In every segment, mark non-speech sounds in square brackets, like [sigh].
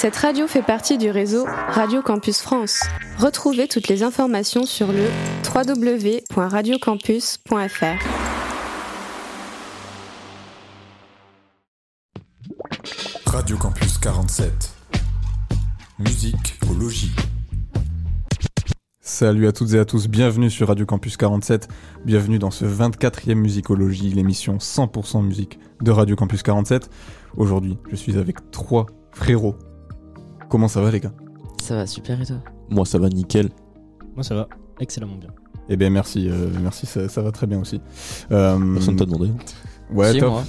Cette radio fait partie du réseau Radio Campus France. Retrouvez toutes les informations sur le www.radiocampus.fr. Radio Campus 47. Musique au logis. Salut à toutes et à tous, bienvenue sur Radio Campus 47, bienvenue dans ce 24e Musicologie, l'émission 100% musique de Radio Campus 47. Aujourd'hui, je suis avec trois frérots Comment ça va les gars? Ça va super et toi? Moi ça va nickel. Moi ça va excellemment bien. Eh bien merci, euh, merci, ça, va très bien aussi. Euh, Personne t'a demandé. Ouais, top.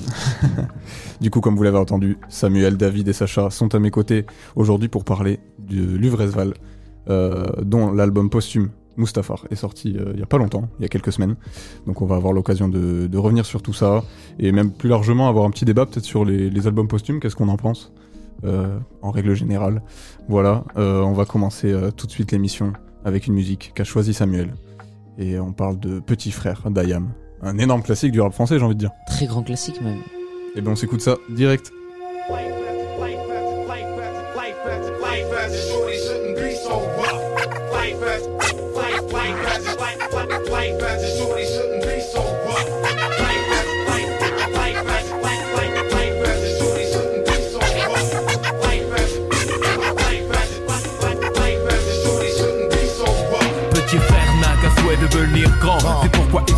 [laughs] du coup, comme vous l'avez entendu, Samuel, David et Sacha sont à mes côtés aujourd'hui pour parler de Luvresval, euh, dont l'album posthume Mustafar est sorti il y a pas longtemps, il y a quelques semaines. Donc on va avoir l'occasion de, revenir sur tout ça et même plus largement avoir un petit débat peut-être sur les, les albums posthumes, qu'est-ce qu'on en pense? euh, en règle générale. Voilà, euh, on va commencer euh, tout de suite l'émission avec une musique qu'a choisi Samuel. Et on parle de Petit Frère d'Ayam. Un énorme classique du rap français, j'ai envie de dire. Très grand classique même. Et bien on s'écoute ça direct. Grand. C'est pourquoi il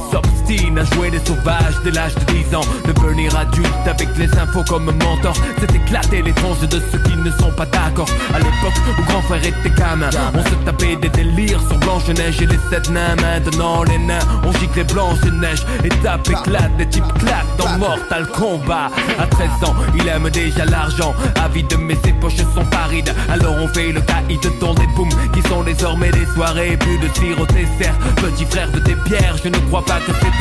s'obstine à jouer les sauvages dès l'âge de 10 ans. Devenir adulte avec les infos comme mentor, c'est éclater les de ceux qui ne sont pas d'accord. À l'époque où grand frère était gamin, on se tapait des délires sur Blanche-Neige et les sept nains. Maintenant les nains, on gicle les Blanche-Neige. Étape éclate, des types claquent dans Mortal Kombat. À 13 ans, il aime déjà l'argent. Avide, mais ses poches sont parides. Alors on fait le caïd dans des booms qui sont désormais des soirées. Plus de tir au dessert petit frère de tes pierres. Je ne crois pas que c'était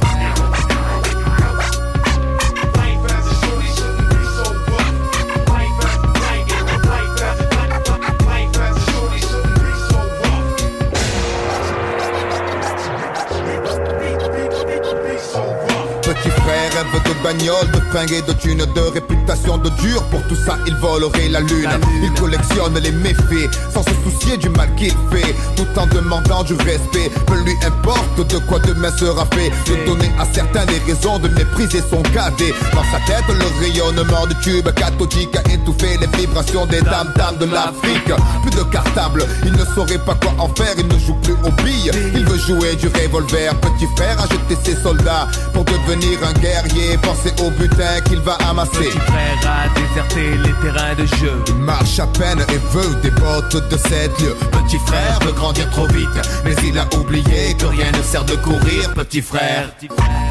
Bagnole, de fringues et de thunes, de réputation de dur. Pour tout ça, il volerait la lune. Il collectionne les méfaits sans se soucier du mal qu'il fait, tout en demandant du respect. Peu lui importe de quoi demain sera fait. De donner à certains des raisons de mépriser son cadet. Dans sa tête, le rayonnement du tube cathodique a étouffé les vibrations des dames dames de l'Afrique. Plus de cartable, il ne saurait pas quoi en faire. Il ne joue plus aux billes, il veut jouer du revolver. Petit frère a jeté ses soldats pour devenir un guerrier penser au butin qu'il va amasser. Petit frère a déserté les terrains de jeu. Il marche à peine et veut des bottes de cette lieu. Petit frère veut grandir trop vite, mais il a oublié que rien ne sert de courir. Petit frère. Petit frère.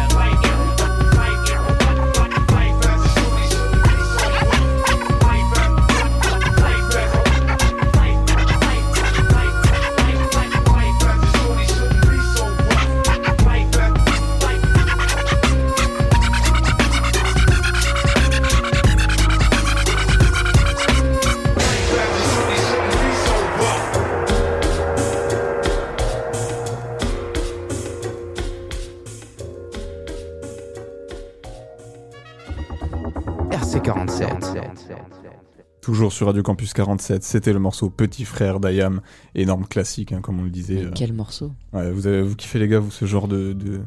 Toujours sur Radio Campus 47, c'était le morceau Petit Frère d'Ayam, énorme classique, hein, comme on le disait. Mais euh. Quel morceau Ouais, vous, avez, vous kiffez les gars, vous, ce genre de, de,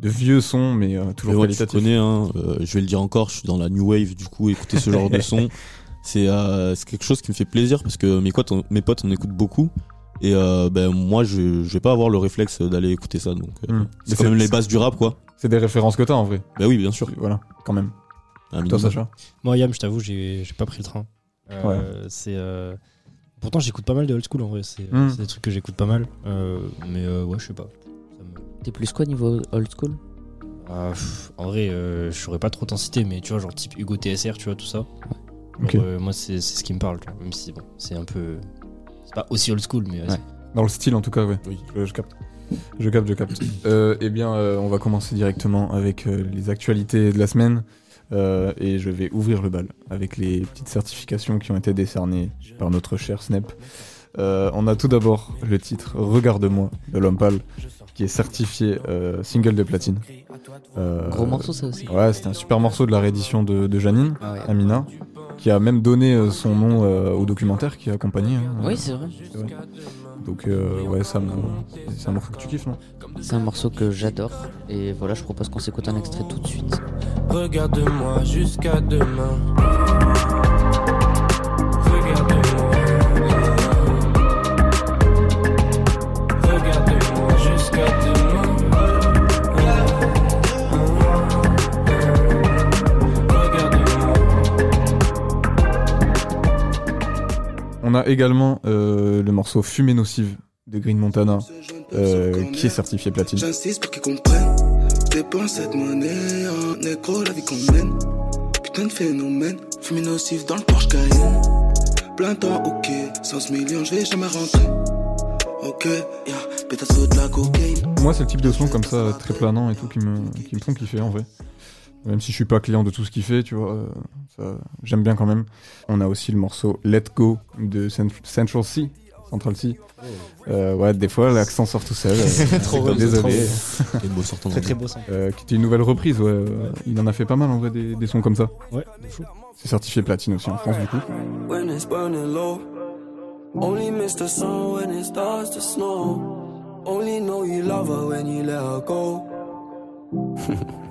de vieux sons, mais euh, Mais toujours ouais, tu qualitatif. connais, hein, euh, je vais le dire encore, je suis dans la new wave, du coup, écouter ce genre de [laughs] son, c'est euh, quelque chose qui me fait plaisir parce que mes potes, on, mes potes en écoutent beaucoup. Et euh, ben moi, je, je vais pas avoir le réflexe d'aller écouter ça, donc euh, Hmm. Mais c'est quand même les bases du rap, quoi. C'est des références que t'as en vrai. Bah oui, bien sûr. Voilà, quand même. Un Toi. Sacha Moi, Yam, je t'avoue, j'ai j'ai pas pris le train. Euh, C'est. euh, Pourtant, j'écoute pas mal de old school en vrai. C'est Mm. c'est des trucs que j'écoute pas mal. Euh, mais euh, ouais, je sais pas. Me- T'es plus quoi niveau old school? Ah, pff, en vrai, euh, je saurais pas trop t'en citer, mais tu vois, genre type Hugo TSR, tu vois, tout ça. Euh, moi, c'est c'est ce qui me parle, tu vois, même si bon, c'est un peu. C'est pas aussi old school, mais. Ouais. Dans le style en tout cas, ouais. Oui. Je, je capte. Je capte, je capte. Euh, eh bien, euh, on va commencer directement avec euh, les actualités de la semaine. Euh, et je vais ouvrir le bal avec les petites certifications qui ont été décernées par notre cher Snap. Euh, on a tout d'abord le titre Regarde-moi de l'homme pâle qui est certifié euh, single de platine. Gros morceau ça aussi. Ouais, c'était un super morceau de la réédition de, de Janine, Ah ouais. Amina, qui a même donné son nom au documentaire qui a accompagné. hein. Oui, c'est vrai. Donc euh, ouais, ça c'est un morceau que tu kiffes, non? C'est un morceau que j'adore. Et voilà, je propose qu'on s'écoute un extrait tout de suite. Regarde-moi jusqu'à demain. On a également euh, le morceau Fumée nocive de Green Montana euh, qui est certifié platine. J'insiste pour qu'ils comprennent. Dépense cette monnaie en négro, la vie qu'on mène. Putain de phénomène. Fumée nocif dans le Porsche Cayenne. Plein temps, ok. 100 millions, je vais jamais rentrer. Ok, yeah. Pétasse de la cocaïne. Moi, c'est le type de son comme ça, très planant et tout, qui me, qui me font kiffer en vrai. Même si je suis pas client de tout ce qu'il fait, tu vois, euh, j'aime bien quand même. On a aussi le morceau Let Go de Cent- Central C. Central C. Euh, ouais, des fois l'accent sort tout seul. [laughs] euh, Trop c'est bon, désolé. Le mot sortant Très très beau son. Euh, qui était une nouvelle reprise, ouais. il en a fait pas mal en vrai des, des sons comme ça. Ouais, de fou. C'est certifié platine aussi en France du coup. When it's burning low. Only miss the sun when it starts to snow. Only know you love her when you let her go. [laughs]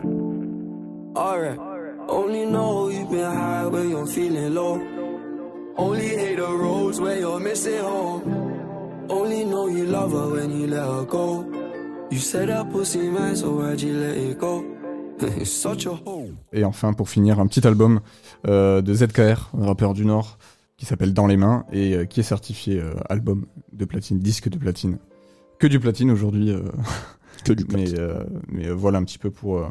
Alright. Only know you've been high when you're feeling low. Only hate the roads where you're missing home. Only know you love her when you let her go. You said that pussy man, so why'd you let it go? [laughs] It's such a hole. Et enfin, pour finir, un petit album euh, de ZKR, un rappeur du Nord, qui s'appelle Dans les mains et euh, qui est certifié euh, album de platine, disque de platine. Que du platine aujourd'hui, euh, Que du plat. [laughs] mais, euh, mais euh, voilà un petit peu pour,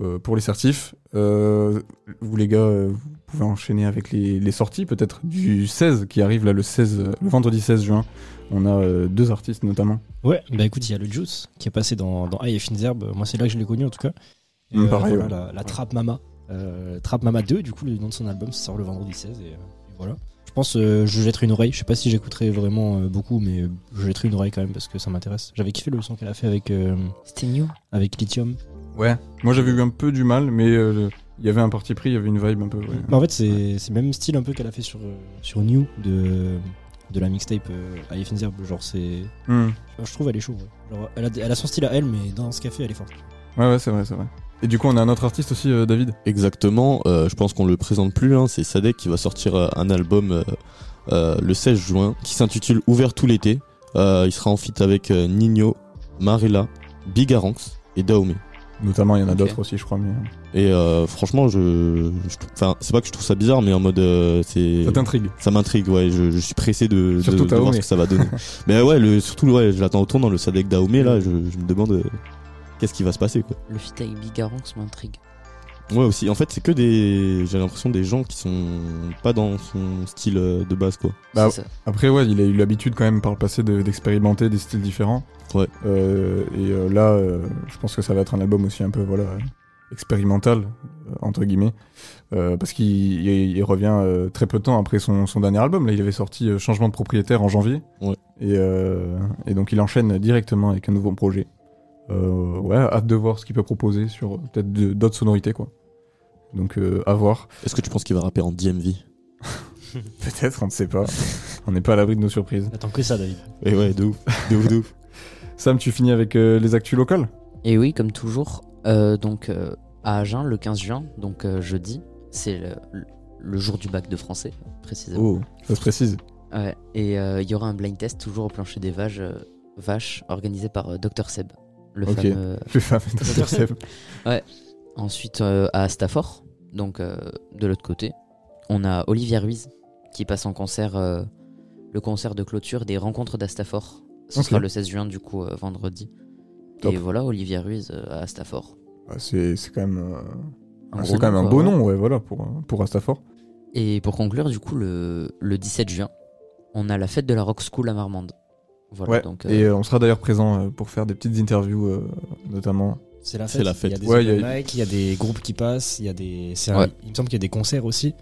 euh, pour les certifs. Euh, vous les gars, euh, vous pouvez enchaîner avec les, les sorties peut-être du 16 qui arrive là le 16, euh, le vendredi 16 juin. On a euh, deux artistes notamment. Ouais, bah écoute, il y a le Juice qui est passé dans, dans High Fines Herbes. Moi, c'est là que je l'ai connu en tout cas. Et, Mm, pareil, voilà, ouais. la, la Trap Mama. Euh, Trap Mama 2, du coup, le nom de son album, ça sort le vendredi 16. Et, et voilà. Je pense euh, je jetterai une oreille. Je sais pas si j'écouterai vraiment euh, beaucoup, mais je jetterai une oreille quand même parce que ça m'intéresse. J'avais kiffé le son qu'elle a fait avec, euh, C'était new. avec Lithium. Ouais. Moi j'avais eu un peu du mal, mais euh, il y avait un parti pris, il y avait une vibe un peu. ouais. Bah, en fait, c'est c'est le même style un peu qu'elle a fait sur, euh, sur New de, de la mixtape euh, Fines Herbes. Genre, c'est. Hmm. Je trouve elle est chaud. ouais. Genre, elle, a, elle a son style à elle, mais dans ce qu'elle fait, elle est forte. Ouais, ouais, c'est vrai, c'est vrai. Et du coup, on a un autre artiste aussi, euh, David? Exactement, euh, je pense qu'on le présente plus, hein, c'est Sadek qui va sortir euh, un album euh, euh, le 16 juin qui s'intitule Ouvert tout l'été. Euh, il sera en feat avec euh, Nino, Marilla, Bigaranx et Daomé. Notamment, il y en a d'autres aussi, je crois. Mais... Et euh, franchement, je, enfin, c'est pas que je trouve ça bizarre, mais en mode, euh, c'est, Ça t'intrigue ça m'intrigue. Ouais, je, je suis pressé de, de, de voir ce que ça va donner. [laughs] mais ouais, le, surtout, ouais, je l'attends autant dans le Sadek Daomé là. Je, je me demande euh, qu'est-ce qui va se passer, quoi. Le feat avec Bigaranx m'intrigue. Ouais, aussi. En fait, c'est que des, j'ai l'impression des gens qui sont pas dans son style euh, de base, quoi. Bah. Après, ouais, il a eu l'habitude quand même par le passé de- d'expérimenter des styles différents. Ouais. Euh, et euh, là, euh, je pense que ça va être un album aussi un peu, voilà, expérimental, entre guillemets. Euh, parce qu'il il- il revient euh, très peu de temps après son, son dernier album. Là, il avait sorti euh, Changement de propriétaire en janvier. Ouais. Et, euh, et donc, il enchaîne directement avec un nouveau projet. Euh, ouais, hâte de voir ce qu'il peut proposer sur euh, peut-être d'autres sonorités, quoi. Donc, euh, à voir. Est-ce que tu penses qu'il va rapper en DMV [laughs] Peut-être, on ne sait pas. on n'est pas à l'abri de nos surprises. Attends que ça, David. Et ouais, de ouf, de ouf, de ouf. [laughs] Sam, tu finis avec euh, les actus locales? Et oui, comme toujours, euh, donc euh, à Agen, le 15 juin, donc euh, jeudi, c'est le, le jour du bac de français, précisément. Oh, ça se précise. Ouais, et euh, il y aura un blind test toujours au plancher des vaches, euh, vaches organisé par euh, Dr Seb, le Ok. fameux. [laughs] Plus fameux. Seb. [laughs] Ensuite, euh, à Stafford, donc euh, de l'autre côté, on a Olivia Ruiz qui passe en concert, euh, le concert de clôture des rencontres d'Astafford. Ce Ok. sera le 16 juin, du coup, vendredi. Top. Et voilà, Olivia Ruiz à Stafford. Bah, c'est quand même, Un ah, gros quand même un beau ouais. nom, ouais, voilà, pour, pour Astafor. Et pour conclure, du coup, le, le 17 juin, on a la fête de la Rock School à Marmande. Voilà, Ouais, donc, euh, et euh, on sera d'ailleurs présent euh, pour faire des petites interviews, euh, notamment. C'est la fête. la fête. Il y a des Ouais, il y a- open mic, il y a des groupes qui passent, il y a des. c'est un- Ouais. Il me semble qu'il y a des concerts aussi.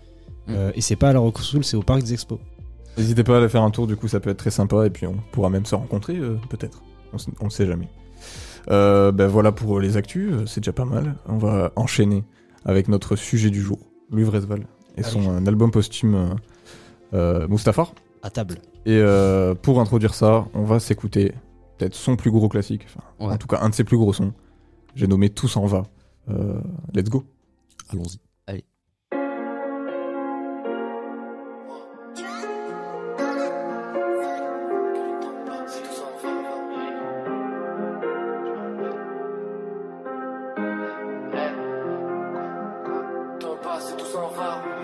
Euh, et c'est pas à la Rock School, c'est au Parc des Expos. N'hésitez pas à aller faire un tour, du coup, ça peut être très sympa, et puis on pourra même se rencontrer, euh, peut-être. On, ne sait jamais. Euh, ben voilà pour les actus, c'est déjà pas mal. On va enchaîner avec notre sujet du jour, Louis Vresval, et son euh, album posthume euh, euh, Mustafar. À table. Et euh, pour introduire ça, on va s'écouter peut-être son plus gros classique, enfin, Ouais. en tout cas un de ses plus gros sons. J'ai nommé Tout s'en va. Euh, let's go. Allons-y.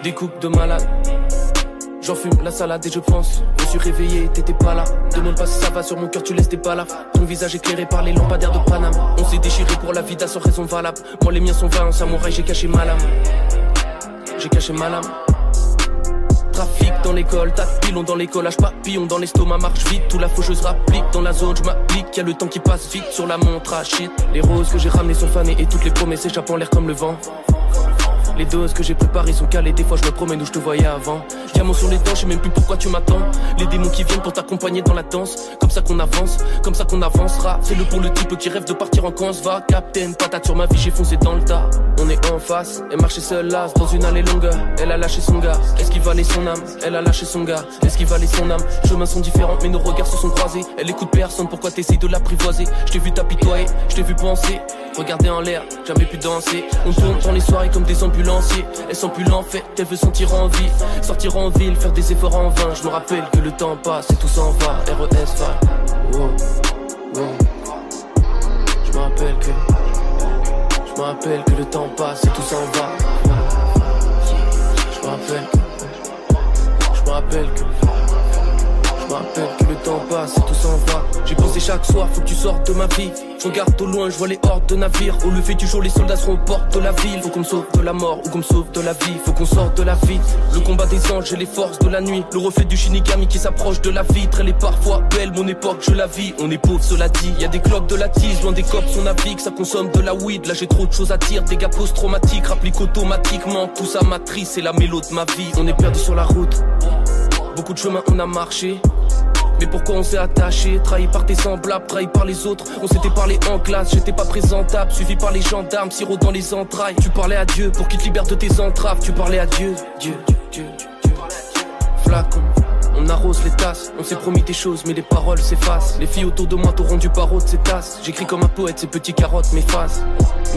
Des coupes de malade. J'en fume la salade et je pense. Je me suis réveillé, t'étais pas là. Demande pas si ça va sur mon cœur, tu laisses tes balles. Ton visage éclairé par les lampadaires de Paname. On s'est déchiré pour la vida sans raison valable. Moi, les miens sont vains, en samouraï, j'ai caché ma lame. J'ai caché ma lame. Trafic dans l'école, tas de dans les collages, papillons dans l'estomac, marche vite, tout la faucheuse rapplique dans la zone, je m'applique, y a le temps qui passe vite sur la montre à shit. Les roses que j'ai ramenées sont fanées et toutes les promesses échappent en l'air comme le vent. Les doses que j'ai préparées sont calées, des fois je me promène où je te voyais avant. Diamant sur les dents, je sais même plus pourquoi tu m'attends. Les démons qui viennent pour t'accompagner dans la danse. Comme ça qu'on avance, comme ça qu'on avancera. C'est le pour le type qui rêve de partir en camp, va. Captain, patate sur ma vie, j'ai foncé dans le tas. On est en face, et marcher seul là, dans une allée longue. Elle a lâché son gars, est-ce qu'il valait son âme? Elle a lâché son gars, est-ce qu'il valait son âme? Chemins sont différents, mais nos regards se sont croisés. Elle écoute personne, pourquoi t'essayes de l'apprivoiser? Je t'ai vu t'apitoyer, je t'ai vu penser. Regarder en l'air, jamais pu danser. On tourne dans les soirées comme des ambulanciers. Elle sent plus l'enfer, elle veut sentir en vie. Sortir en ville, faire des efforts en vain. Je me rappelle que le temps passe et tout s'en va. RES va. Wow, wow. Je me rappelle que. Je me rappelle que le temps passe et tout s'en va. Je me rappelle. Je me rappelle que. Rappelle que le temps passe et tout s'en va. J'ai pensé chaque soir, faut que tu sortes de ma vie. Je regarde au loin, je vois les hordes de navires. Au lever du jour, les soldats seront aux portes de la ville. Faut qu'on me sauve de la mort ou qu'on me sauve de la vie. Faut qu'on sorte de la vie. Le combat des anges et les forces de la nuit. Le reflet du Shinigami qui s'approche de la vitre. Elle est parfois belle, mon époque, je la vis. On est pauvre, cela dit. Y a des cloques de la tise, loin des cops, on navigue. Ça consomme de la weed. Là, j'ai trop de choses à dire. Gars post-traumatiques, rapplique automatiquement. Tout ça matrice, c'est la mélo de ma vie. On est perdu sur la route. Beaucoup de chemin on a marché. Mais pourquoi on s'est attaché? Trahi par tes semblables, trahi par les autres. On s'était parlé en classe, j'étais pas présentable. Suivi par les gendarmes, sirop dans les entrailles. Tu parlais à Dieu pour qu'il te libère de tes entraves. Tu parlais à Dieu, Dieu, Dieu, Dieu. Flacon. On arrose les tasses, on s'est promis des choses, mais les paroles s'effacent. Les filles autour de moi t'auront du barreau de ces tasses. J'écris comme un poète, ces petits carottes m'effacent.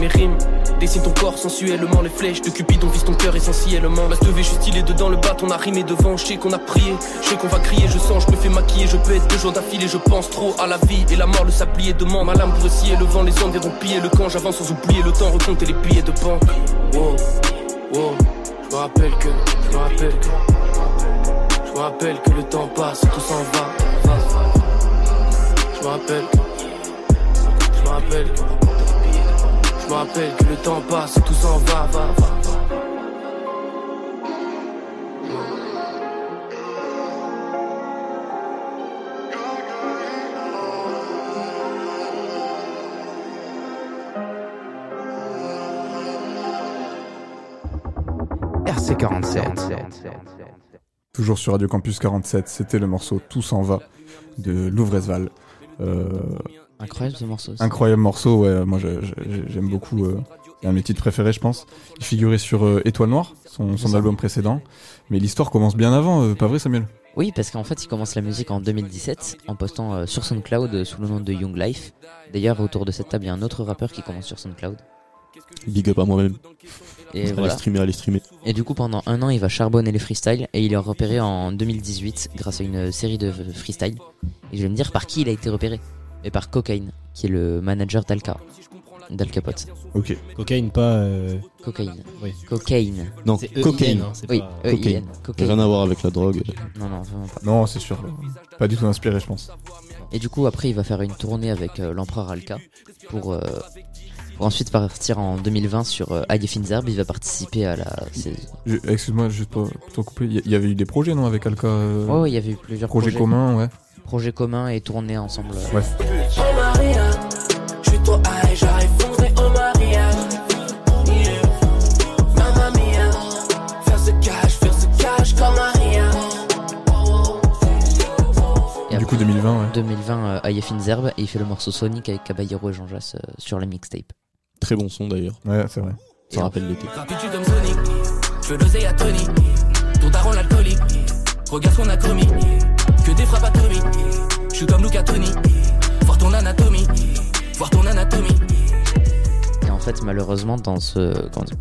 Mes rimes Dessine ton corps sensuellement, les flèches de Cupidon visent ton cœur essentiellement. Ma je suis stylé dedans le bat, on a rimé devant, je sais qu'on a prié, je sais qu'on va crier, je sens, je me fais maquiller, je peux être deux jours d'affilée, je pense trop à la vie et la mort, le sablier de Ma lame pour scier le vent, les hommes viendront piller le camp, j'avance sans oublier le temps, recompter les billets de banque. Wow, wow, je me rappelle que, je me rappelle que, je me rappelle que le temps passe, tout s'en va. Je me rappelle je me rappelle je me rappelle que le temps passe, tout s'en va, va, va. Toujours sur Radio Campus 47, c'était le morceau Tout s'en va de Louvresval. Euh, Incroyable ce morceau. aussi. incroyable morceau, ouais, moi j'aime beaucoup. euh, c'est un de mes titres préférés, je pense. Il figurait sur euh, Étoile Noire, son, son album précédent. Mais l'histoire commence bien avant, euh, pas vrai, Samuel? Oui, parce qu'en fait, il commence la musique en 2017 en postant euh, sur SoundCloud sous le nom de Young Life. D'ailleurs, autour de cette table, il y a un autre rappeur qui commence sur SoundCloud. Big up à moi-même. Et allez voilà. streamer, allez streamer. Et du coup, pendant un an, il va charbonner les freestyles et il est repéré en 2018 grâce à une série de freestyles. Et je vais me dire par qui il a été repéré. Et par Cocaine, qui est le manager d'Alka. D'Al Capote. Ok. Cocaine, pas. euh, Cocaine. Oui. Cocaine. Non, EIN, cocaine. hein, c'est Oui, pas- E-I-N. cocaine. Cocaine. Rien à voir avec la drogue. Non, non, vraiment pas. Non, c'est sûr. Pas du tout inspiré, je pense. Et du coup, après, il va faire une tournée avec euh, l'empereur Alka pour, euh, pour ensuite partir en 2020 sur euh, Finzerbe. Il va participer à la saison. Excuse-moi, juste pour, pour te couper. Il y, avait eu des projets, non, avec Alka euh, il y avait eu plusieurs Projets projets. communs, ouais. Projets communs et tournées ensemble. Ouais. 2020, ouais. 2020 euh, et il fait le morceau Sonic avec Caballero et Jean Jass euh, sur la mixtape. Très bon son d'ailleurs. Ouais, c'est vrai. Ça rappelle l'été. Rapitude comme Sonic, je veux l'oseille à Tony. Ton daron l'alcoolique, regarde ce qu'on a commis. Que des frappes atomiques, je suis comme Luca Tony. Voir ton anatomie, voir ton anatomie. Et en fait, malheureusement, dans ce. comment dire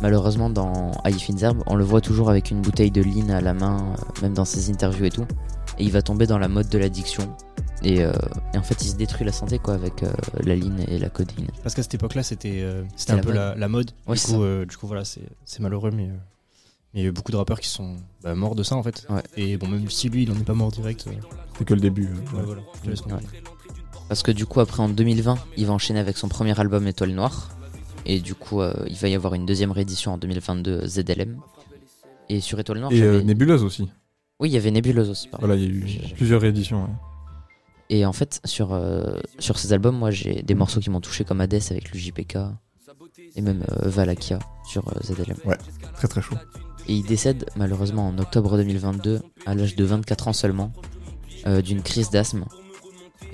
Malheureusement, dans Haie Finzerbe, on le voit toujours avec une bouteille de lean à la main, euh, même dans ses interviews et tout. Et il va tomber dans la mode de l'addiction. Et, euh, et en fait, il se détruit la santé quoi avec euh, la lean et la codéine. Parce qu'à cette époque-là, c'était euh, c'était un la peu mode. la, la mode. Ouais, du, c'est coup, ça. euh, du coup, voilà, c'est c'est malheureux, mais euh, mais il y a eu beaucoup de rappeurs qui sont bah, morts de ça en fait. Ouais. Et bon, même si lui, il en est pas mort direct. euh, C'est que le début. ouais, voilà, continuer. Parce que du coup, après en 2020, il va enchaîner avec son premier album Étoile Noire. Et du coup, euh, il va y avoir une deuxième réédition en 2022 ZLM. Et sur Étoile Noire, Et euh, Nébuleuse aussi. Oui, il y avait Nébuleuse aussi. pardon. Voilà, il y a eu plusieurs rééditions. ouais. Et en fait, sur, euh, sur ces albums, moi j'ai des morceaux qui m'ont touché comme Hades avec le JPK et même euh, Valakia sur euh, ZLM. Très très chaud. Et il décède malheureusement en octobre 2022 à l'âge de 24 ans seulement euh, d'une crise d'asthme.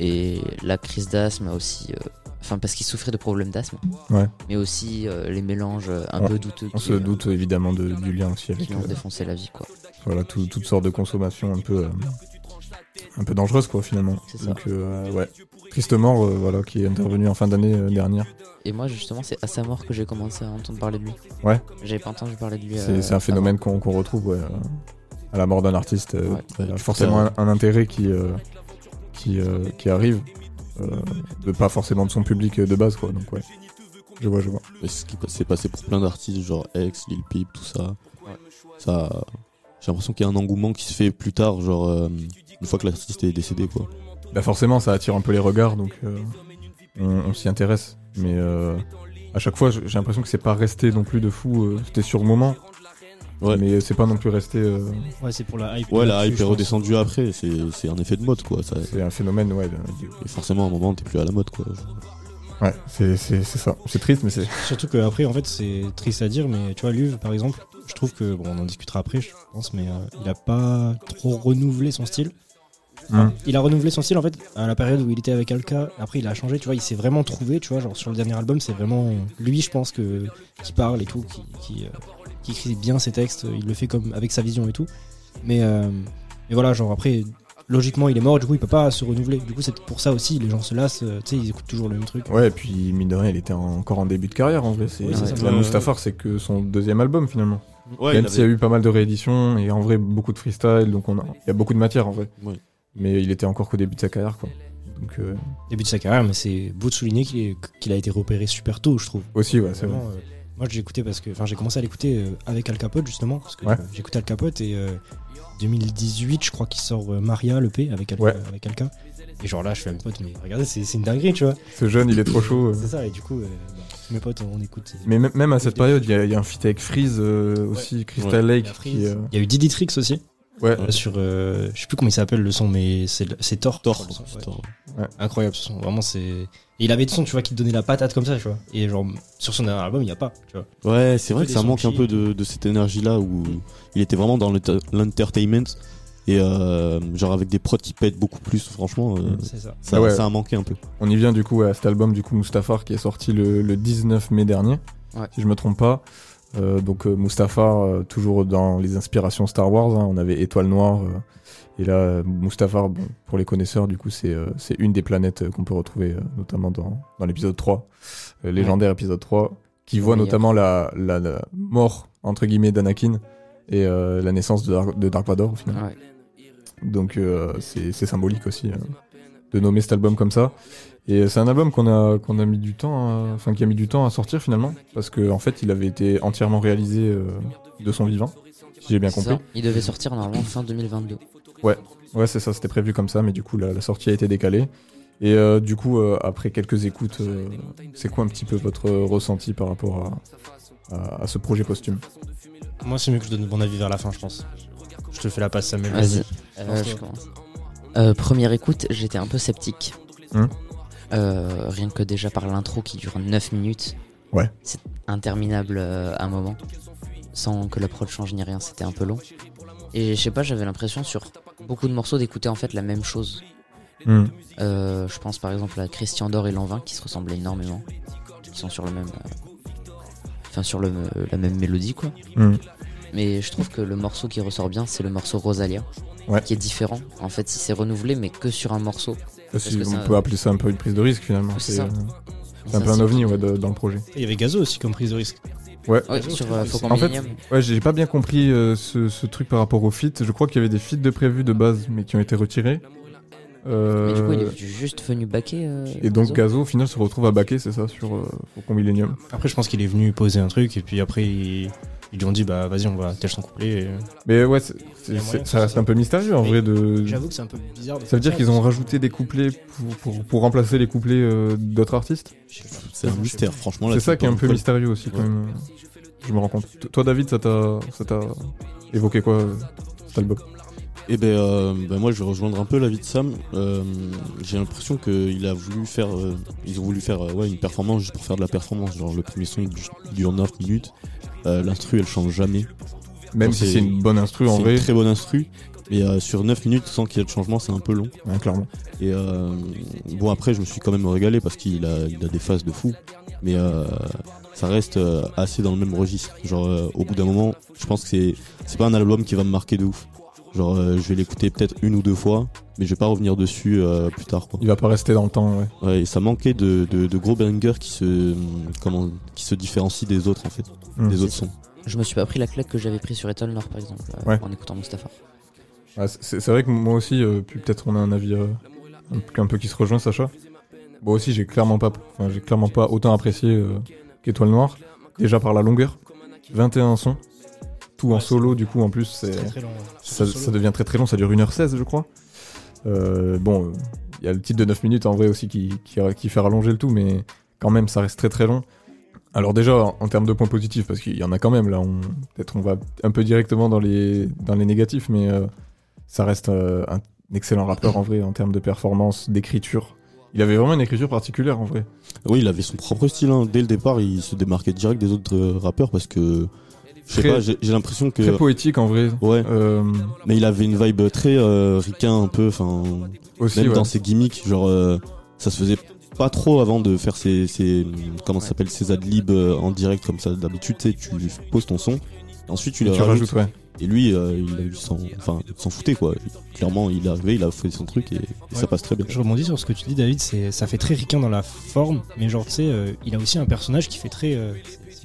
Et la crise d'asthme aussi, euh, enfin parce qu'il souffrait de problèmes d'asthme, Ouais. mais aussi euh, les mélanges un peu douteux On qui, se euh, doute évidemment de- du lien aussi qui avec lui ont défoncé la vie quoi. Voilà, tout- toutes sortes de consommations un peu, euh, un peu dangereuses quoi finalement. Donc euh, ouais, triste mort euh, voilà, qui est intervenu en fin d'année euh, dernière. Et moi justement c'est à sa mort que j'ai commencé à entendre parler de lui. Ouais. J'avais pas entendu parler de lui. C'est euh, c'est un phénomène qu'on qu'on retrouve ouais, euh, à la mort d'un artiste. euh, Ouais. il y a Ouais, forcément un, intérêt qui, euh, qui, euh, qui arrive, euh, de pas forcément de son public de base quoi. Donc ouais, je vois, je vois. C'est ce qui s'est passé pour plein d'artistes, genre X, Lil Peep, tout ça. Ça, j'ai l'impression qu'il y a un engouement qui se fait plus tard, genre euh, une fois que l'artiste est décédé, quoi. Bah forcément, ça attire un peu les regards, donc euh, on, on s'y intéresse. Mais euh, à chaque fois, j'ai l'impression que c'est pas resté non plus de fou. euh, C'était sur le moment, Ouais. mais c'est pas non plus resté. euh, Ouais, c'est pour la hype. Ouais, la hype est redescendue après. C'est, c'est un effet de mode, quoi. Ça, c'est un phénomène, ouais. de- et forcément, à un moment, t'es plus à la mode, quoi. Ouais, c'est c'est- c'est ça. C'est triste, mais c'est. [laughs] Surtout qu'après, en fait, c'est triste à dire, mais tu vois, Luv, par exemple, je trouve que, bon, on en discutera après, je pense, mais euh, il a pas trop renouvelé son style. Hum. Il a renouvelé son style, en fait, à la période où il était avec Alka. Après, il a changé, tu vois, il s'est vraiment trouvé, tu vois, genre sur le dernier album, c'est vraiment lui, je pense, que, qui parle et tout, qui, qui, euh, qui écrit bien ses textes, il le fait comme avec sa vision et tout. Mais, euh, mais voilà, genre après, logiquement, il est mort, du coup, il peut pas se renouveler. Du coup, c'est pour ça aussi, les gens se lassent, euh, tu sais, ils écoutent toujours le même truc. Ouais, et puis mine de rien, il était encore en début de carrière en vrai. C'est, Oui, c'est ça. la Mustafar, c'est que son deuxième album finalement. Ouais, Même il s'il y a eu pas mal de rééditions et en vrai beaucoup de freestyle, donc on a, il y a beaucoup de matière en vrai. Ouais. Mais il était encore qu'au début de sa carrière quoi. Donc euh, Début de sa carrière, mais c'est beau de souligner qu'il est- qu'il a été repéré super tôt, je trouve. aussi, ouais, c'est vrai. Vraiment, euh, moi, j'ai écouté parce que, enfin, j'ai commencé à l'écouter euh, avec Al Capote justement, parce que Ouais. euh, j'écoutais Al Capote et euh, 2018, je crois qu'il sort euh, Maria le P avec Al- Ouais. avec Alka. Et genre là, je fais à mes potes, mais regardez, c'est une dinguerie, tu vois. Ce jeune, il est trop chaud. euh. C'est ça, et du coup, euh, bah, mes potes, on écoute. Mais même- même à cette période, il y, a- il y a un feat avec Freeze euh, aussi, Crystal. Lake. Il y a qui, Freeze. euh, Il y a eu Diddy Tricks aussi. Ouais, euh, sur, euh, je sais plus comment il s'appelle le son, mais c'est Thor. Thor, son, ouais. Thor. Incroyable ce son, vraiment c'est. Et il avait des sons, tu vois, qui te donnaient la patate comme ça, tu vois. Et genre, sur son dernier album, il n'y a pas, tu vois. Ouais, c'est vrai Que ça manque un peu de, de cette énergie-là où il était vraiment dans l'enter- l'entertainment et euh, genre avec des prods qui pètent beaucoup plus. Franchement, euh, Mm. C'est ça. ça, ouais. ça a manqué un peu. On y vient du coup à cet album du coup Mustafar qui est sorti le, le 19 mai dernier, Ouais. si je me trompe pas. Euh, donc euh, Mustafar euh, toujours dans les inspirations Star Wars, hein, on avait Étoile Noire euh, et là bon, pour les connaisseurs du coup c'est une des planètes qu'on peut retrouver notamment dans, dans l'épisode 3, euh, légendaire épisode 3 qui voit notamment la, la, la mort entre guillemets d'Anakin et la naissance de Dark, de Dark Vador au final. Ouais. Donc c'est c'est symbolique aussi de nommer cet album comme ça. Et c'est un album qu'on a qu'on a mis du temps, à- enfin qui a mis du temps à sortir finalement, parce que en fait il avait été entièrement réalisé euh, de son vivant, si j'ai bien compris. ça. Il devait sortir normalement fin 2022. Ouais c'est ça, c'était prévu comme ça, mais du coup la, la sortie a été décalée. Et euh, du coup euh, après quelques écoutes, euh, c'est quoi un petit peu votre ressenti par rapport à, à, à ce projet posthume? Moi, c'est mieux que je donne mon avis vers la fin, je pense. Je te fais la passe, Samuel. Vas-y, euh, je commence. Euh, première écoute, j'étais un peu sceptique. Hum. Euh, rien que déjà par l'intro qui dure 9 minutes. Ouais. C'est interminable euh, à un moment. Sans que la prod change ni rien, c'était un peu long. Et je sais pas, j'avais l'impression sur beaucoup de morceaux d'écouter en fait la même chose. Hmm. Euh, je pense par exemple à Christian Dor et Lanvin qui se ressemblent énormément. Qui sont sur le même. euh, Enfin, sur le, la même mélodie quoi. Hmm. Mais je trouve que le morceau qui ressort bien, c'est le morceau Rosalia. Ouais. Qui est différent. En fait, si c'est renouvelé, mais que sur un morceau. Si que on ça- peut appeler ça un peu une prise de risque finalement. C'est euh, un peu un ovni ouais, de- dans le projet. Il y avait Gazo aussi comme prise de risque. Ouais. Ouais, sur euh, Faucon En fait. Ouais, j'ai pas bien compris euh, ce, ce truc par rapport aux feats. Je crois qu'il y avait des feats de prévus de base, mais qui ont été retirés. Euh, Mais du coup, il est juste venu baquer. euh, Et donc Gazo. Gazo, au final, se retrouve à baquer, c'est ça, sur euh, Faucon Millennium. Après, je pense qu'il est venu poser un truc et puis après, ils, ils lui ont dit bah vas-y, on va tel son couplet. et- Mais ouais, ça reste un peu mystérieux en Mais vrai. de. J'avoue que c'est un peu bizarre. de Ça veut dire qu'ils ont rajouté des couplets pour, pour, pour remplacer les couplets euh, d'autres artistes? C'est un mystère, franchement. C'est ça qui est un peu mystérieux aussi, quand même. Je me rends compte. Toi, David, ça t'a ça t'a évoqué quoi, cet album? Et ben, euh, ben moi je vais rejoindre un peu l'avis de Sam. Euh, J'ai l'impression qu'il a voulu faire, euh, ils ont voulu faire euh, ouais, une performance juste pour faire de la performance. Genre le premier son il dure 9 minutes, Euh, l'instru elle change jamais. Même si c'est une bonne instru en c'est vrai. une très bonne instru. Mais euh, sur 9 minutes sans qu'il y ait de changement c'est un peu long. Ouais, clairement. Et euh, bon après je me suis quand même régalé parce qu'il a, il a des phases de fou. Mais euh, ça reste assez dans le même registre. Genre au bout d'un moment je pense que c'est c'est pas un album qui va me marquer de ouf. Genre je vais l'écouter peut-être une ou deux fois, mais je vais pas revenir dessus euh, plus tard quoi. Il va pas rester dans le temps, ouais. Ouais, et ça manquait de, de, de gros bangers qui se comment qui se différencient des autres en fait, Mm. des autres sons. Je me suis pas pris la claque que j'avais pris sur Étoile Nord, par exemple, euh, Ouais. en écoutant Mustapha. Ouais, c'est vrai que moi aussi, euh, puis peut-être on a un avis euh, un, peu- un peu qui se rejoint, Sacha. Moi aussi, j'ai clairement pas, enfin, j'ai clairement pas autant apprécié euh, qu'Étoile Noire. Déjà par la longueur, 21 sons, tout en solo, du coup en plus, c'est Très très long. ouais. ça, ça devient très très long, ça dure 1h16 je crois. Euh, bon, il y a le titre de 9 minutes en vrai aussi qui, qui, fait rallonger le tout, mais quand même ça reste très très long. Alors déjà en, termes de points positifs, parce qu'il y en a quand même là, peut-être on va un peu directement dans les, dans les négatifs, mais euh, ça reste euh, un excellent rappeur en vrai en termes de performance, d'écriture. Il avait vraiment une écriture particulière en vrai. Oui, il avait son propre style. hein. Dès le départ, il se démarquait direct des autres rappeurs parce que je sais Très- pas, j'ai l'impression que Très poétique en vrai. ouais, Euh, mais il avait une vibe très euh, ricain un peu. Enfin, aussi, même ouais. dans ses gimmicks, genre euh, ça se faisait pas trop avant de faire ses, ses comment ça s'appelle ses adlibs euh, en direct comme ça. D'habitude, tu sais, tu poses ton son Ensuite, tu Tu les rajoutes. rajoutes, ouais. Et lui, euh, il, il s'en enfin, il s'en foutait quoi. Clairement, il est arrivé, il a fait son truc et, et ça passe très bien. Je rebondis sur ce que tu dis, David. C'est, ça fait très ricain dans la forme, mais genre, tu sais, euh, il a aussi un personnage qui fait très. euh,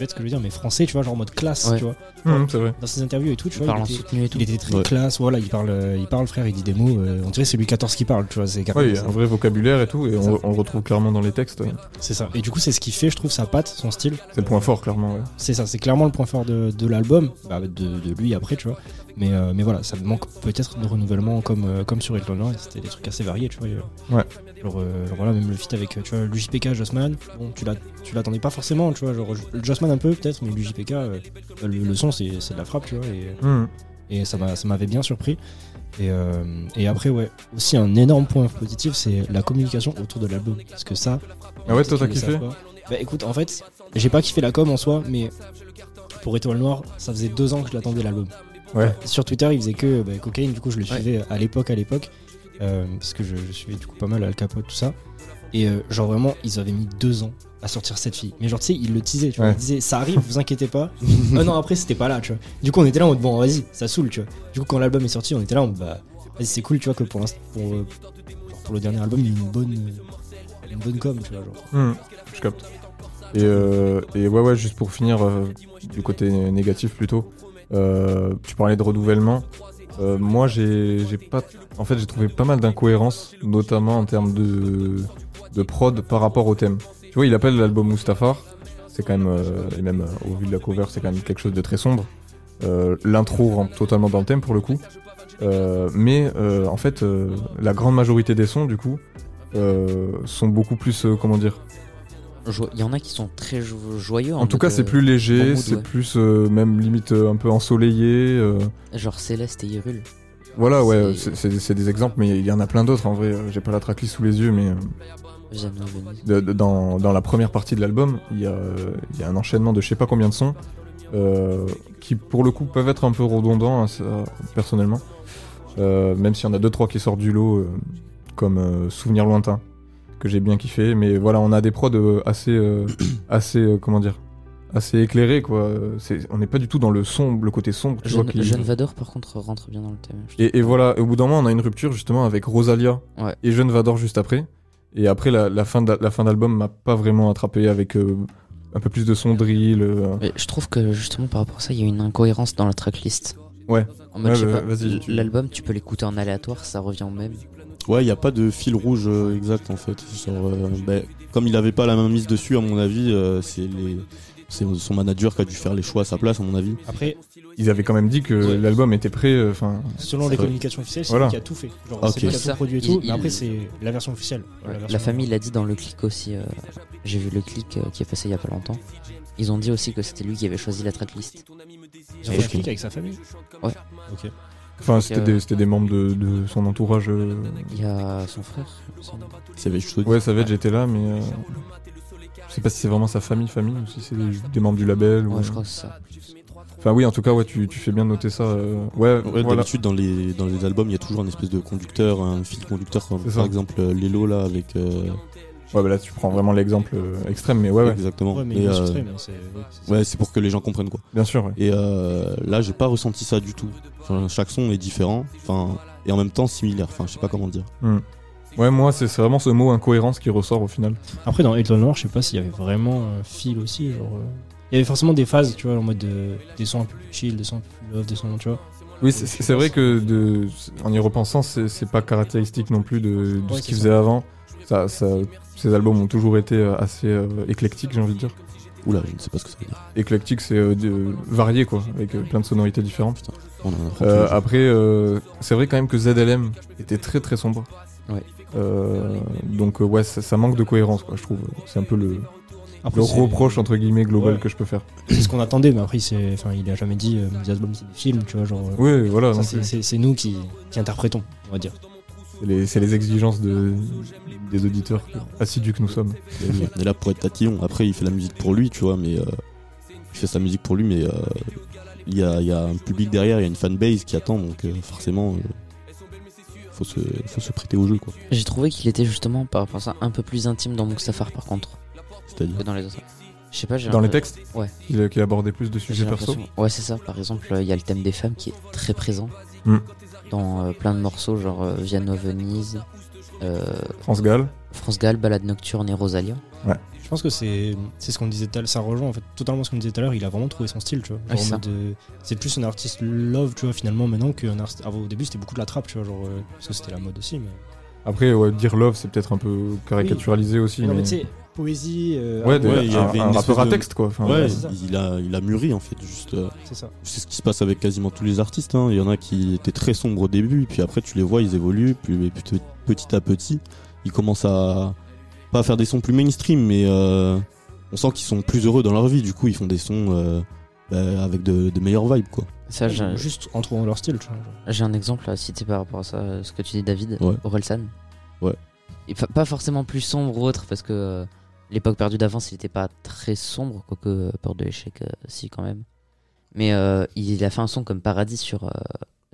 bête ce que je veux dire, mais français, tu vois, genre en mode classe, Ouais. tu vois. Hum, c'est vrai. Dans ses interviews et tout, tu Il vois. parle en il était- soutenu et tout. Il était très Ouais. classe, voilà, il parle, euh, il parle, frère, il dit des mots. euh, on dirait c'est Louis XIV qui parle, tu vois. C'est Ouais, carrément il y a ça. un vrai vocabulaire et tout, et on, le retrouve clairement dans les textes. ouais. C'est ça. Et du coup, c'est ce qui fait, je trouve, sa patte, son style. C'est le point fort, clairement. Ouais. C'est ça, c'est clairement le point fort de, de l'album, bah, de, de lui après, tu vois. Mais, euh, mais voilà, ça manque peut-être de renouvellement comme, euh, comme sur Elton John, c'était des trucs assez variés, tu vois. euh, Ouais. Genre, euh, genre voilà, même le feat avec, tu vois, l'UJPK, Jossman, bon, tu l'as- tu l'attendais pas forcément, tu vois, genre, Jossman un peu peut-être, mais l'UJPK, le, le son, c'est c'est de la frappe, tu vois, et, Hum. et ça m'a- ça m'avait bien surpris. Et, et après, ouais, aussi un énorme point positif, c'est la communication autour de l'album. Parce que ça. Ah ouais, toi, t'as kiffé Bah écoute, en fait, j'ai pas kiffé la com en soi, mais pour Étoile Noire, ça faisait deux ans que je l'attendais l'album. Ouais. Sur Twitter, il faisait que bah, cocaïne, du coup, je le suivais à l'époque, à l'époque, euh, parce que je, je suivais du coup pas mal Al Capote, tout ça. Et euh, genre vraiment, ils avaient mis deux ans à sortir cette fille. Mais genre, tu sais, ils le teasaient, tu vois. Ouais. Ils disaient, ça arrive, vous inquiétez pas. [laughs] un an après, c'était pas là, tu vois. Du coup, on était là en mode, bon, vas-y, ça saoule, tu vois. Du coup, quand l'album est sorti, on était là en mode, bah, vas-y, c'est cool, tu vois, que pour, l'instant- pour, euh, genre, pour le dernier album, il y a une bonne, euh, une bonne com, tu vois. Genre. Hum, Je capte. Et, euh, et ouais, ouais, juste pour finir euh, du côté négatif plutôt, euh, tu parlais de renouvellement. Euh, moi, j'ai pas. En fait, j'ai trouvé pas mal d'incohérences, notamment en termes de, de prod par rapport au thème. Tu vois, il appelle l'album Mustafar. C'est quand même, euh, et même au vu de la cover, c'est quand même quelque chose de très sombre. L'intro rentre totalement dans le thème pour le coup. Mais en fait, la grande majorité des sons, du coup, sont beaucoup plus, comment dire, Il y en a qui sont très jo- joyeux. en tout cas, c'est euh, plus léger, c'est ouais. plus euh, même limite euh, un peu ensoleillé. Genre Céleste et Hyrule. Voilà, ouais, C'est- des exemples, mais il y en a plein d'autres en vrai. J'ai pas la tracklist sous les yeux, mais de- de- dans, dans la première partie de l'album, il y, a, il y a un enchaînement de je sais pas combien de sons euh, qui, pour le coup, peuvent être un peu redondants, hein, ça, personnellement. Euh, même s'il y en a deux trois qui sortent du lot, euh, comme Souvenir lointain, que j'ai bien kiffé. Mais voilà, on a des prods euh, assez, euh, [clears throat] assez, euh, comment dire, assez éclairés quoi. C'est- On n'est pas du tout dans le sombre, le côté sombre. Tu vois, Jeune, qui- Jeune Vador, par contre, rentre bien dans le thème. et, et voilà, au bout d'un moment, on a une rupture justement avec Rosalia Ouais. et Jeune Vador juste après. Et après, la, la fin d'a- la fin d'album m'a pas vraiment attrapé avec euh, un peu plus de son drill. euh. Je trouve que justement par rapport à ça, il y a une incohérence dans la tracklist. Ouais. En mode, Ouais, bah, l'album, tu peux l'écouter en aléatoire, ça revient au même. Ouais, il n'y a pas de fil rouge euh, exact en fait. Genre, euh, ben, comme il avait pas la main mise dessus, à mon avis, euh, c'est les... c'est son manager qui a dû faire les choix à sa place, à mon avis. Après, Ils avaient quand même dit que Ouais. l'album était prêt. euh, Enfin, selon les communications officielles, c'est Voilà. lui qui a tout fait. Genre, c'est lui qui a ça. tout produit et Il- tout. il- mais après, c'est la version officielle. Ouais. version- La famille l'a dit dans le clic aussi. euh, J'ai vu le clic euh, qui est passé il y a pas longtemps. Ils ont dit aussi que c'était lui qui avait choisi la tracklist. Ils ont fait un je- clic avec sa famille. Ouais. Ok. Enfin, c'était euh, des, c'était des membres de, de son entourage. euh. Il y a son frère. il me semble. Chose. Ouais, Savage était là, mais euh, je sais pas si c'est vraiment sa famille, famille, ou si c'est des, des membres du label. ou- Ouais, je crois que c'est ça. Enfin, oui, en tout cas, ouais, tu, tu fais bien de noter ça. euh, Ouais, Ouais, voilà. d'habitude dans les dans les albums, il y a toujours un espèce de conducteur, un fil conducteur, comme C'est ça. par exemple euh, Lelo là avec. euh, Ouais, bah là, tu prends vraiment l'exemple euh, extrême, mais ouais, ouais, Exactement. Ouais, mais Et, il est euh, illustré, mais c'est- ouais, c'est pour que les gens comprennent quoi. bien sûr. Ouais. Et euh, là, j'ai pas ressenti ça du tout. Enfin, chaque son est différent, enfin, et en même temps similaire. Enfin, je sais pas comment dire. Ouais, moi, c'est c'est vraiment ce mot incohérence qui ressort au final. Après, dans Étoile Noire, je sais pas s'il y avait vraiment un fil aussi. Genre, euh, Il y avait forcément des phases, tu vois, en mode de... des sons un peu plus chill, des sons un peu plus love, des sons, tu vois. Oui, c'est- vrai que de, en y repensant, c'est pas caractéristique non plus de, de Ouais, ce qu'il faisait avant. Ça, ça, ces albums ont toujours été euh, assez euh, éclectiques, j'ai envie de dire. Oula, je ne sais pas ce que ça veut dire. Éclectique, c'est euh, varié, quoi, avec euh, plein de sonorités différentes. On en Euh, jours. après, euh, c'est vrai quand même que ZLM était très très sombre. Ouais. Euh, donc euh, ouais, ça, ça manque de cohérence, quoi, je trouve. C'est un peu le, Après, le c'est- reproche entre guillemets global Ouais. que je peux faire. C'est ce qu'on attendait, mais après, c'est... Enfin, il a jamais dit euh, mes albums, c'est des films, tu vois, genre... Oui, voilà. c'est, plus. c'est- c'est nous qui... qui interprétons, on va dire. C'est les, exigences de, des auditeurs assidus que nous sommes. On est là pour être tatillon. Après, il fait la musique pour lui, tu vois, mais euh, il fait sa musique pour lui, mais euh, il y, a, il y a un public derrière, il y a une fanbase qui attend, donc euh, forcément, euh, faut, se, faut se prêter au jeu, quoi. J'ai trouvé qu'il était justement par rapport à ça un peu plus intime dans Mustafar par contre C'est-à-dire. que dans les autres. Je sais pas, j'ai Dans les textes Ouais. Qu'il qu'il abordait plus de sujets J'ai perso l'impression- Ouais, c'est ça. Par exemple, il y a le thème des femmes qui est très présent Hmm. Dans euh, plein de morceaux, genre euh, Viano Venise, euh, France Gall France Gall, Balade Nocturne et Rosalia. Je pense que c'est c'est ce qu'on disait tout à l'heure, ça rejoint en fait totalement ce qu'on disait tout à l'heure, il a vraiment trouvé son style, tu vois. Ouais, c'est plus un artiste love, tu vois, finalement, maintenant qu'un artiste. avant, au début, c'était beaucoup de la trappe, tu vois, genre, euh, parce que c'était la mode aussi, mais. Après, ouais, dire love, c'est peut-être un peu caricaturalisé aussi. Non, mais... mais tu sais, poésie. euh, Ouais, de- Ouais, il y un, avait un une rappeur espèce à de- texte, quoi. Enfin, Ouais, il a, il a mûri en fait. Juste, euh, c'est ça. c'est ce qui se passe avec quasiment tous les artistes. hein. Il y en a qui étaient très sombres au début, et puis après tu les vois, ils évoluent, puis, et puis te- petit à petit, ils commencent à pas à faire des sons plus mainstream, mais euh, on sent qu'ils sont plus heureux dans leur vie. Du coup, ils font des sons euh, bah, avec de, de meilleures vibes, quoi. Ça, j'ai Juste en trouvant leur style, tu vois. j'ai un exemple à citer par rapport à ça, ce que tu dis, David. Ouais. Orelsan. Ouais. Et fa- pas forcément plus sombre ou autre, parce que euh, l'époque perdue d'avance, il était pas très sombre, quoique euh, peur de l'échec, euh, si, quand même. Mais euh, il a fait un son comme Paradis sur, euh,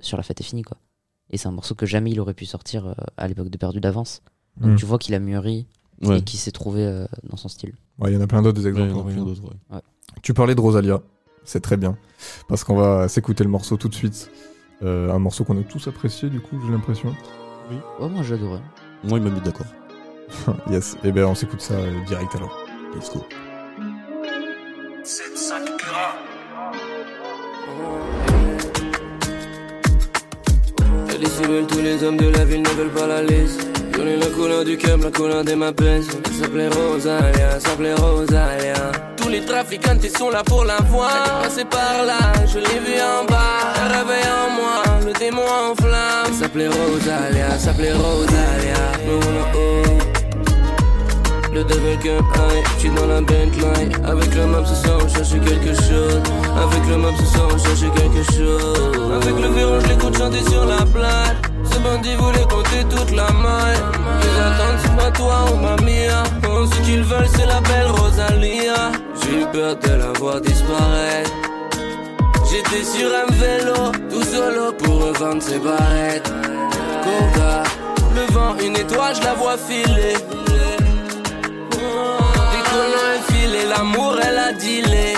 sur La fête est finie, quoi. Et c'est un morceau que jamais il aurait pu sortir euh, à l'époque de perdu d'avance. Donc Mm. tu vois qu'il a mûri Ouais. et qu'il s'est trouvé euh, dans son style. Ouais, il y en a plein d'autres des Ouais, exemples. plein d'autres, ouais. Tu parlais de Rosalia, c'est très bien. Parce qu'on va s'écouter le morceau tout de suite. Euh, un morceau qu'on a tous apprécié, du coup, j'ai l'impression. Oh, moi j'adorais. Moi, il m'a mis d'accord. [laughs] yes, et ben on s'écoute ça euh, direct alors. Let's go. Elle est si belle, tous les hommes de la ville ne veulent pas la laisser. Connais la couleur du cœur, la couleur de ma pince. Elle s'appelait Rosalia, elle s'appelait Rosalia. Tous les trafiquants, ils sont là pour la voir. Elle est passée par là, je l'ai vue en bas. Elle réveille en moi, le démon en flamme. Elle s'appelait Rosalia, elle s'appelait Rosalia. Oh, oh. Le devil cup high, je suis dans la Bentley. Avec le map ce soir on cherche quelque chose. Avec le map ce soir on cherche quelque chose. Avec le verrou je l'écoute chanter sur la plage. Ce bandit voulait compter toute la maille. Ils attendent c'est pas toi ou ma mia Oh ce qu'ils veulent c'est la belle Rosalia. J'ai eu peur de la voir disparaître. J'étais sur un vélo, tout solo pour revendre ses barrettes. Coca, le vent, une étoile, je la vois filer L'amour elle a dealé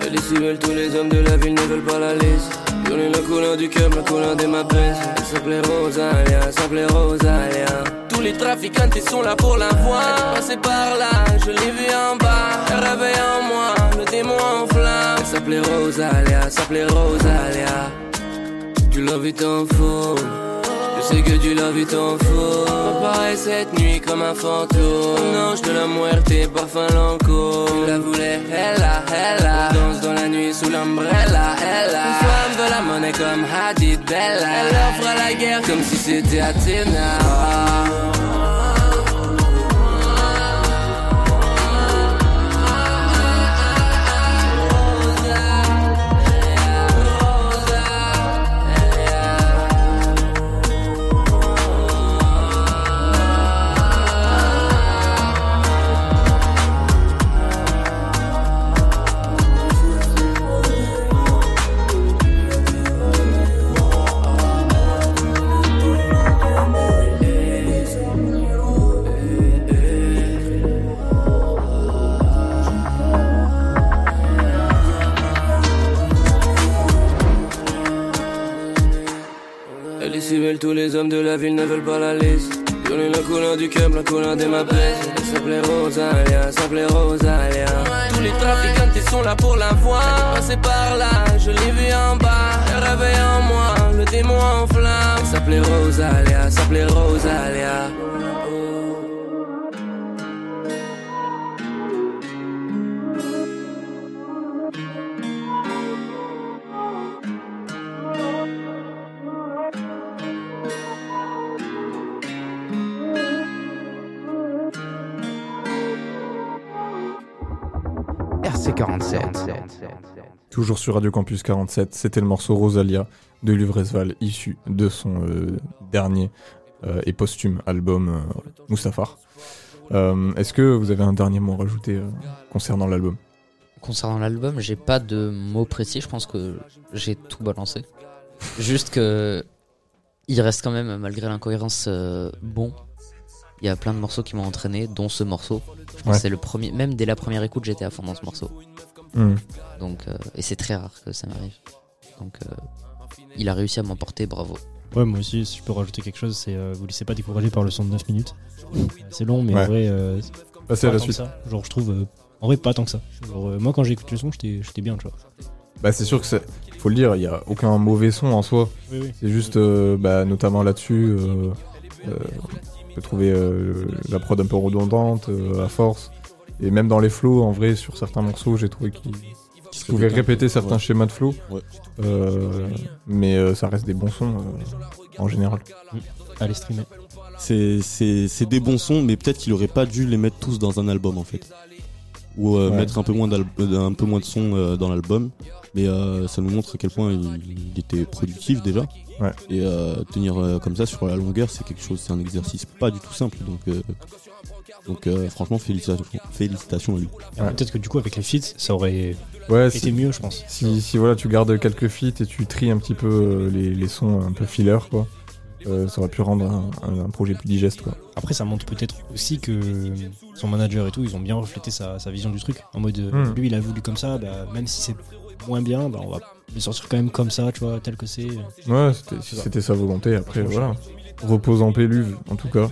Elle est si belle, tous les hommes de la ville ne veulent pas la laisser. Donner la couleur du cœur, la couleur de ma pince Elle s'appelait Rosalia, s'appelait Rosalia. Tous les trafiquants ils sont là pour la voir. Elle est par là, je l'ai vue en bas. Elle réveille en moi, le démon en flamme. Elle s'appelait Rosalia, elle s'appelait Rosalia. Du love est en faux sais que du love est en faux Apparaît cette nuit comme un fantôme. Un ange de la muerte, parfum Lancôme Tu la voulais, elle a, elle a On danse dans la nuit sous l'umbrella, elle a Une femme de la monnaie comme Hadid Bella. Elle offre à la guerre comme si c'était Athéna de ma. Elle s'appelait Rosalia, s'appelait Rosalia. Tous les trafiquants, ils sont là pour la voir. Elle par là, je l'ai vue en bas. Elle réveille en moi, le démon en flamme. Elle s'appelait Rosalia, s'appelait Rosalia. Toujours sur Radio Campus 47, c'était le morceau Rosalia de Luvresval, issu de son euh, dernier euh, et posthume album euh, Mustafar. Euh, Est-ce que vous avez un dernier mot à rajouter concernant l'album? Concernant l'album, j'ai pas de mots précis, je pense que j'ai tout balancé. Juste que il reste quand même, malgré l'incohérence, bon. Il y a plein de morceaux qui m'ont entraîné, dont ce morceau. Je pense Ouais. que c'est le premier. Même dès la première écoute, j'étais à fond dans ce morceau. Hmm. Donc, euh, et c'est très rare que ça m'arrive. Donc, euh, il a réussi à m'emporter, bravo. Ouais, moi aussi, si je peux rajouter quelque chose, c'est euh, vous laissez pas décourager par le son de 9 minutes. [laughs] C'est long, mais Ouais. en vrai, euh, Passer à pas la tant que suite. ça. Genre, je trouve, euh, en vrai, pas tant que ça. Genre, euh, moi, quand j'ai écouté le son, j'étais j'étais bien, tu vois. Bah, c'est sûr que c'est. Faut le dire, il y a aucun mauvais son en soi. Oui, oui. C'est juste, euh, bah, notamment là-dessus, euh, euh, on peut trouver euh, la prod un peu redondante euh, à force. Et même dans les flows, en vrai, sur certains morceaux, j'ai trouvé qu'ils Qui se pouvaient répéter certains Ouais. schémas de flow. Ouais. Euh, mais euh, ça reste des bons sons euh, en général. Allez, streamer. C'est- des bons sons, mais peut-être qu'il aurait pas dû les mettre tous dans un album en fait. Ou euh, Ouais. mettre un peu moins, d'al- un peu moins de sons euh, dans l'album. Mais euh, ça nous montre à quel point il, il était productif déjà. Ouais. Et euh, tenir euh, comme ça sur la longueur, c'est quelque chose, c'est un exercice pas du tout simple. Donc, euh, donc euh, franchement, félicitations, félicitations à lui. Peut-être que du coup, avec les feats, ça aurait Ouais, été si, mieux, je pense. si, si, voilà, tu gardes quelques feats et tu tries un petit peu euh, les, les sons un peu filler, quoi. euh, ça aurait pu rendre un, un- un projet plus digeste, quoi. Après, ça montre peut-être aussi que son manager et tout, ils ont bien reflété sa, sa vision du truc. En mode, Hmm. lui, il a voulu comme ça, bah, même si c'est moins bien, bah, on va le sortir quand même comme ça, tu vois, tel que c'est. Ouais, c'était- si c'était sa volonté, après, voilà. Repose en péluve, en tout cas.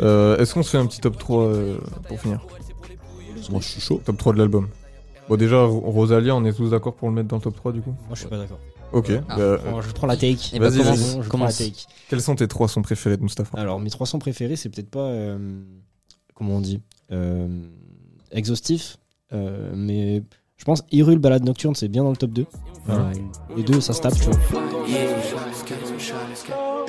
Euh, Est-ce qu'on se fait un petit top 3 euh, pour finir Moi, je suis chaud. Top 3 de l'album. Bon, déjà, Ro- Rosalia, on est tous d'accord pour le mettre dans le top 3 du coup Moi, je suis pas d'accord. Ok. Ah, bah, euh, je prends la take. Eh ben, Vas-y, commence, vas-y. Je prends commence. la take. quels sont tes trois sons préférés de Mustapha Alors, mes 300 préférés, c'est peut-être pas. euh, comment on dit euh, Exhaustif. euh, mais je pense Hyrule Balade Nocturne, c'est bien dans le top 2. Euh, les deux, ça se tape, tu vois.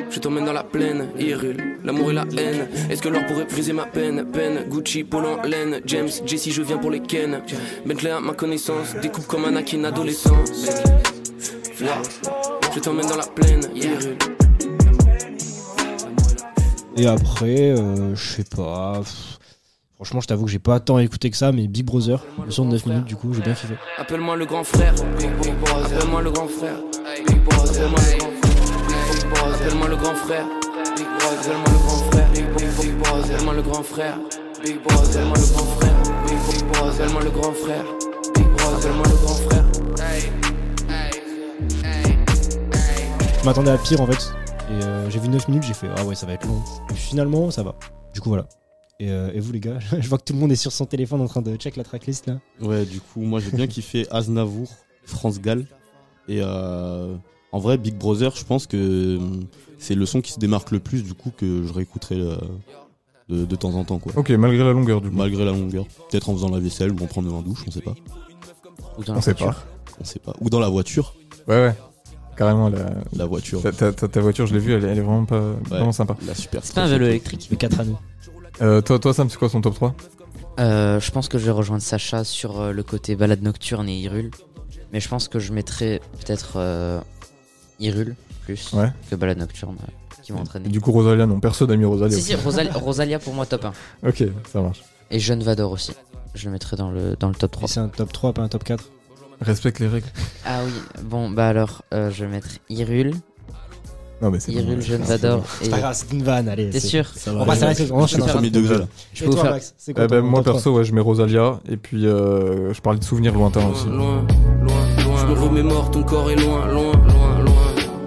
Je t'emmène dans la plaine, Hyrule, l'amour et la haine. Est-ce que l'or pourrait briser ma peine? Peine, Gucci, en laine, James, Jesse, je viens pour les Ken. Bentley à ma connaissance, découpe comme Anakin adolescence. Wow. Je t'emmène dans la plaine, Hyrule. Et après, euh, je sais pas. pff, Franchement, je t'avoue que j'ai pas tant écouté que ça, mais Big Brother, le son de 9 minutes, du coup, j'ai bien kiffé. Appelle-moi le grand frère. Appelle-moi le grand frère. Appelle-moi le grand frère. Appelle-moi le grand frère. Appelle-moi le grand frère. Appelle-moi le grand frère. Appelle-moi le grand frère. Appelle-moi le grand frère. Appelle-moi le grand frère. Je m'attendais à pire en fait. Et euh, j'ai vu 9 minutes, j'ai fait ah ouais, ça va être long. Et finalement, ça va. Du coup, voilà. Et, euh, et vous, les gars, [laughs] je vois que tout le monde est sur son téléphone en train de check la tracklist là. Ouais, du coup, moi j'ai bien kiffé Aznavour, France Gall. Et euh, en vrai, Big Brother, je pense que hum, c'est le son qui se démarque le plus, du coup, que je réécouterai euh, de, de temps en temps, quoi. Ok, malgré la longueur du coup. Malgré la longueur. Peut-être en faisant la vaisselle ou en prenant un douche, on sait pas. Ou dans On la sait voiture. pas. On sait pas. Ou dans la voiture. Ouais, ouais. Carrément, la, La voiture. ta, ta- ta- ta voiture, je l'ai vue, elle, est- elle est vraiment, pas, vraiment sympa. La super C'est pas un vélo électrique Le 4 à nous. Euh, toi, toi, Sam, c'est quoi son top 3 Euh, je pense que je vais rejoindre Sacha sur euh, le côté balade nocturne et Hyrule. Mais je pense que je mettrais peut-être euh, Hyrule plus Ouais. que balade nocturne euh, qui m'a entraîné. Du coup, Rosalia, non, personne n'a mis Rosalia. Si, si, Rosal- Rosalia pour moi top 1. [laughs] Ok, ça marche. Et Jeune Vador aussi. Je le mettrais dans le, dans le top 3. Et c'est un top 3, pas un top 4. Respecte les règles. Ah oui, bon bah alors euh, je vais mettre Hyrule, Non, mais c'est Hyrule, bon, Jeune c'est Vador. C'est pas grave, c'est une vanne, allez. T'es c'est- sûr Ça On va s'arrêter, on enchaîne. Je suis premier degré là. Je Et peux vous toi, faire... Max, c'est quoi Eh ben, moi, perso, ouais, je mets Rosalia. Et puis, euh, je parlais de souvenirs lointains aussi. Loin, loin, loin. Je me remémore, ton corps est loin, loin, loin.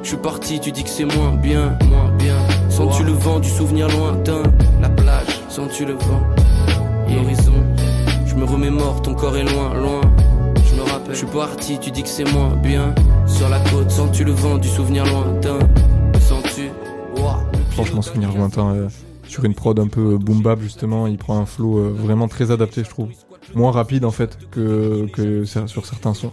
Je suis parti, tu dis que c'est moins bien, moins bien. Sens-tu le vent du souvenir lointain? La plage, sens-tu le vent? L'horizon. Je me remémore, ton corps est loin, loin. Je me rappelle. Je suis parti, tu dis que c'est moins bien. Sur la côte, sens-tu le vent du souvenir lointain? Sens-tu? Pied Franchement, souvenir lointain. euh, sur une prod un peu boom bap, justement, il prend un flow euh, vraiment très adapté, je trouve. Moins rapide, en fait, que, que sur certains sons.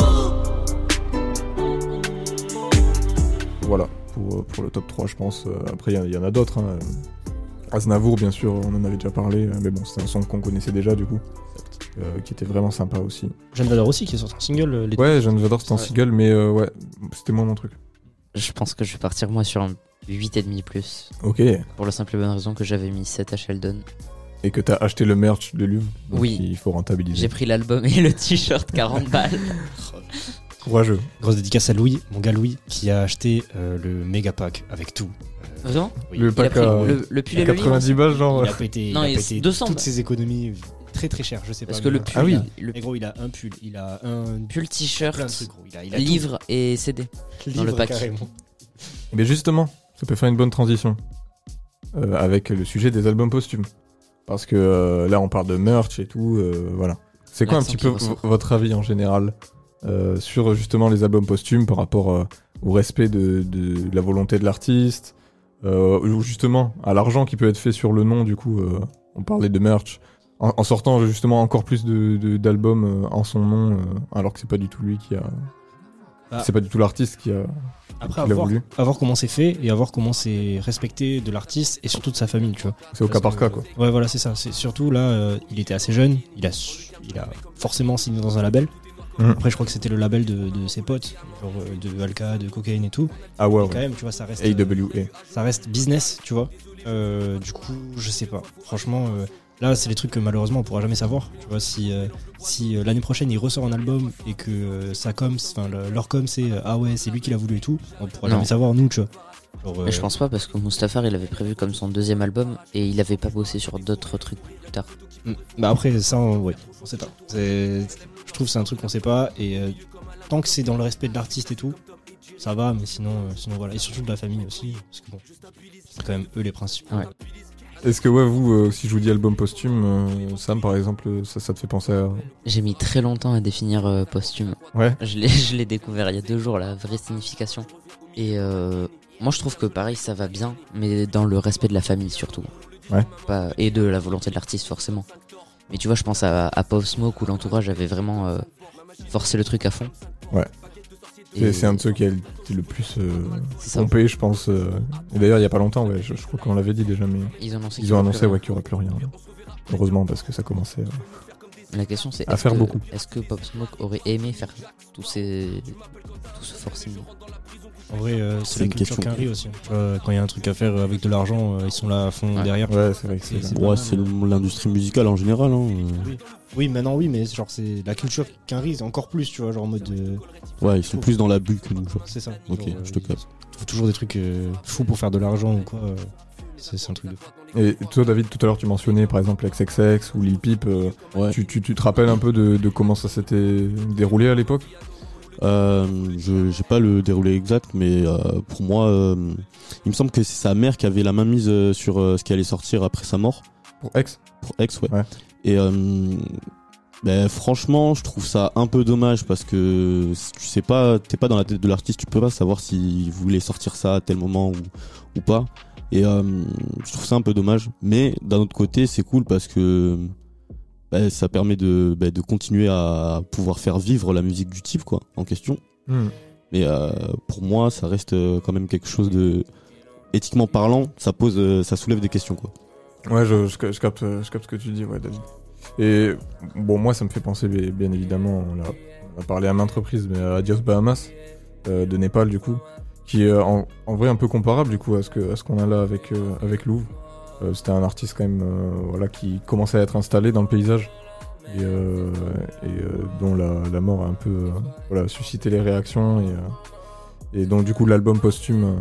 Voilà, pour, euh, pour le top 3, je pense. Euh, Après, il y, en a d'autres. hein. Aznavour, bien sûr, on en avait déjà parlé, euh, mais bon, c'est un son qu'on connaissait déjà du coup, euh, qui était vraiment sympa aussi. Jeanne Vador aussi qui est sorti en single. euh, l'été. Ouais, Jeanne Vador, c'était en Ouais. single, mais euh, ouais, c'était moins mon truc. Je pense que je vais partir moi sur un 8,5 plus. Ok. Pour la simple et bonne raison que j'avais mis 7 à Sheldon. Et que t'as acheté le merch de Luv, donc Oui. il faut rentabiliser. J'ai pris l'album et le t-shirt 40 balles. [laughs] Courageux. Grosse dédicace à Louis, mon gars Louis, qui a acheté euh, le méga pack avec tout. Euh, Vraiment oui. Le pack pris à, le, le pull à et le livre 90 balles, genre. Il a pété, Non, il a pété 200 toutes ses économies très très cher, je sais Parce pas. que mais le pull, Ah oui. il a- le Mais gros, il a un pull, il a un pull t-shirt, livre et CD. tout. dans le pack. carrément. Mais justement, ça peut faire une bonne transition euh, avec le sujet des albums posthumes. Parce que euh, là, on parle de merch et tout, euh, voilà. C'est quoi un petit peu votre avis en général? Euh, sur justement les albums posthumes par rapport euh, au respect de, de la volonté de l'artiste euh, ou justement à l'argent qui peut être fait sur le nom du coup on parlait de merch en, en sortant justement encore plus de- de- d'albums euh, en son nom alors que c'est pas du tout lui qui a Ah. c'est pas du tout l'artiste qui a, Après, qui l'a à voir, voulu à voir comment c'est fait et à voir comment c'est respecté de l'artiste et surtout de sa famille, tu vois. c'est au cas par cas quoi Ouais, voilà, c'est ça. C'est surtout là, euh, il était assez jeune, il a, il a forcément signé dans un label. Mhm. Après, je crois que c'était le label de, de ses potes, genre euh, de Alka, de cocaïne et tout. ah ouais, Et quand ouais. même, tu vois, ça reste, euh, AWA ça reste business, tu vois. Euh, du coup, je sais pas. Franchement, euh, là, c'est les trucs que malheureusement on pourra jamais savoir. Tu vois, si, euh, si euh, l'année prochaine il ressort un album et que euh, sa com, enfin le- leur com, c'est euh, ah ouais, c'est lui qui l'a voulu et tout, on pourra Non. jamais savoir nous, tu vois. Genre, Mais je euh, pense pas parce que Mustafar il avait prévu comme son deuxième album et il avait pas bossé sur d'autres trucs plus tard. Mm. Bah après ça, on, ouais, on sait pas. C'est- Je trouve que c'est un truc qu'on sait pas et euh, tant que c'est dans le respect de l'artiste et tout, ça va. Mais sinon, euh, sinon voilà. Et surtout de la famille aussi, parce que bon, c'est quand même eux les principaux. Ouais. Est-ce que ouais, vous, euh, si je vous dis album posthume, euh, Sam par exemple, ça, ça te fait penser à... J'ai mis très longtemps à définir euh, posthume. Ouais. Je l'ai, je l'ai découvert il y a deux jours, la vraie signification. Et euh, moi je trouve que pareil ça va bien, mais dans le respect de la famille surtout. Ouais. Pas, et de la volonté de l'artiste forcément. Mais tu vois, je pense à, à Pop Smoke où l'entourage avait vraiment euh, forcé le truc à fond. Ouais. C'est un de ceux qui a été le plus euh, pompé, je pense. euh. Et d'ailleurs, il y a pas longtemps, ouais, je, je crois qu'on l'avait dit déjà, mais Ils ont annoncé annoncé plus rien. ouais, qu'il y aurait plus rien. Heureusement, parce que ça commençait. La question c'est À faire que, beaucoup. est-ce que Pop Smoke aurait aimé faire tous ces tout ce forcing? En vrai, euh, C'est la une culture question. qu'un aussi. Quand il y a un truc à faire avec de l'argent, euh, ils sont là à fond Ouais. derrière. Ouais, c'est vrai que c'est. C'est- Ouais, c'est le- l'industrie musicale en général. Hein. Oui. Oui, maintenant oui, mais genre c'est la culture qu'un c'est encore plus, tu vois, genre en mode de... Ouais, ils sont plus dans la bulle que nous. C'est ça. Ok, Genre, je te capte. trouvent toujours des trucs euh, fous pour faire de l'argent ou quoi. euh, c'est c'est un truc de fou. Et toi, David, tout à l'heure, tu mentionnais par exemple XXX ou Lil Peep. euh, Ouais. tu, tu, tu te rappelles un peu de, de comment ça s'était déroulé à l'époque? Euh, je j'ai pas le déroulé exact, mais euh, pour moi, euh, il me semble que c'est sa mère qui avait la main mise euh, sur euh, ce qui allait sortir après sa mort. Pour X Pour Ex, ouais. Ouais. Et euh, ben, franchement, je trouve ça un peu dommage parce que si tu sais pas, t'es pas dans la tête de l'artiste, tu peux pas savoir s'il voulait sortir ça à tel moment ou, ou pas. Et euh, je trouve ça un peu dommage. Mais d'un autre côté, c'est cool parce que ben, ça permet de, ben, de continuer à pouvoir faire vivre la musique du type quoi, en question. Hmm. Mais euh, pour moi, ça reste euh, quand même quelque chose de éthiquement parlant, ça pose, euh, ça soulève des questions quoi. Ouais, je, je, je capte, je capte ce que tu dis, ouais, David. Et bon, moi, ça me fait penser, bien évidemment, on a, on a parlé à maintes reprises, mais à Adios Bahamas, euh, de Népal, du coup, qui est en, en vrai un peu comparable, du coup, à ce qu'on a là avec, euh, avec Louvre. Euh, C'était un artiste, quand même, euh, voilà, qui commençait à être installé dans le paysage, et, euh, et dont la, la mort a un peu voilà, suscité les réactions, et, et donc, du coup, l'album posthume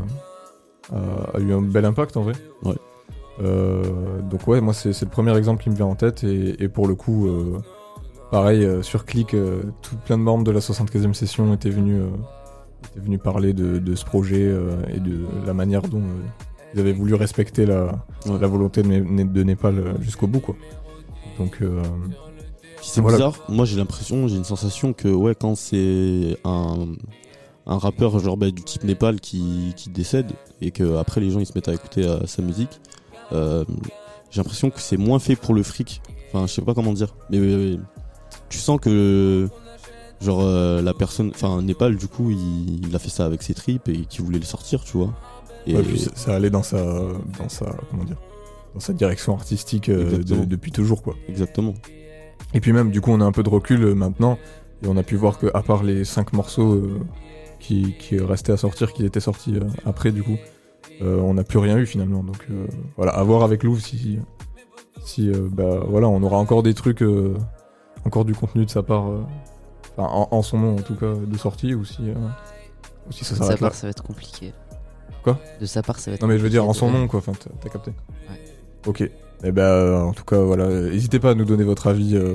a, a eu un bel impact, en vrai. Ouais. Euh, donc ouais, moi c'est le premier exemple qui me vient en tête et, et pour le coup, euh, pareil euh, sur Click, tout plein de membres de la 75e session étaient venus, étaient venus parler de, de ce projet et de la manière dont ils avaient voulu respecter la, Ouais. la volonté de, Né- de Népal euh, jusqu'au bout quoi. Donc euh, c'est Voilà. bizarre, moi j'ai l'impression, j'ai une sensation que ouais, quand c'est un, un rappeur genre bah, du type Népal qui, qui décède et que après les gens ils se mettent à écouter euh, sa musique, euh, j'ai l'impression que c'est moins fait pour le fric. Enfin, je sais pas comment dire, mais euh, tu sens que genre euh, la personne, enfin Népal du coup il, il a fait ça avec ses tripes et qu'il voulait le sortir, tu vois. Et ouais, puis ça, ça allait dans sa, dans sa, comment dire, dans sa direction artistique euh, de- depuis toujours, quoi. Exactement. Et puis même, du coup, on a un peu de recul euh, maintenant, et on a pu voir que à part les cinq morceaux euh, qui, qui restaient à sortir, qui étaient sortis après, du coup, euh, on n'a plus rien eu finalement. Donc euh, voilà, à voir avec Louvre si, si euh, bah voilà, on aura encore des trucs, euh, encore du contenu de sa part, euh, enfin en, en son nom en tout cas, de sortie, ou si, euh, ou si ça s'arrête là. ça va être compliqué. Quoi De sa part, ça va être Non mais je veux dire en son nom quoi, enfin t'as capté. Ouais. Ok. Et ben euh, en tout cas voilà, euh, n'hésitez pas à nous donner votre avis euh,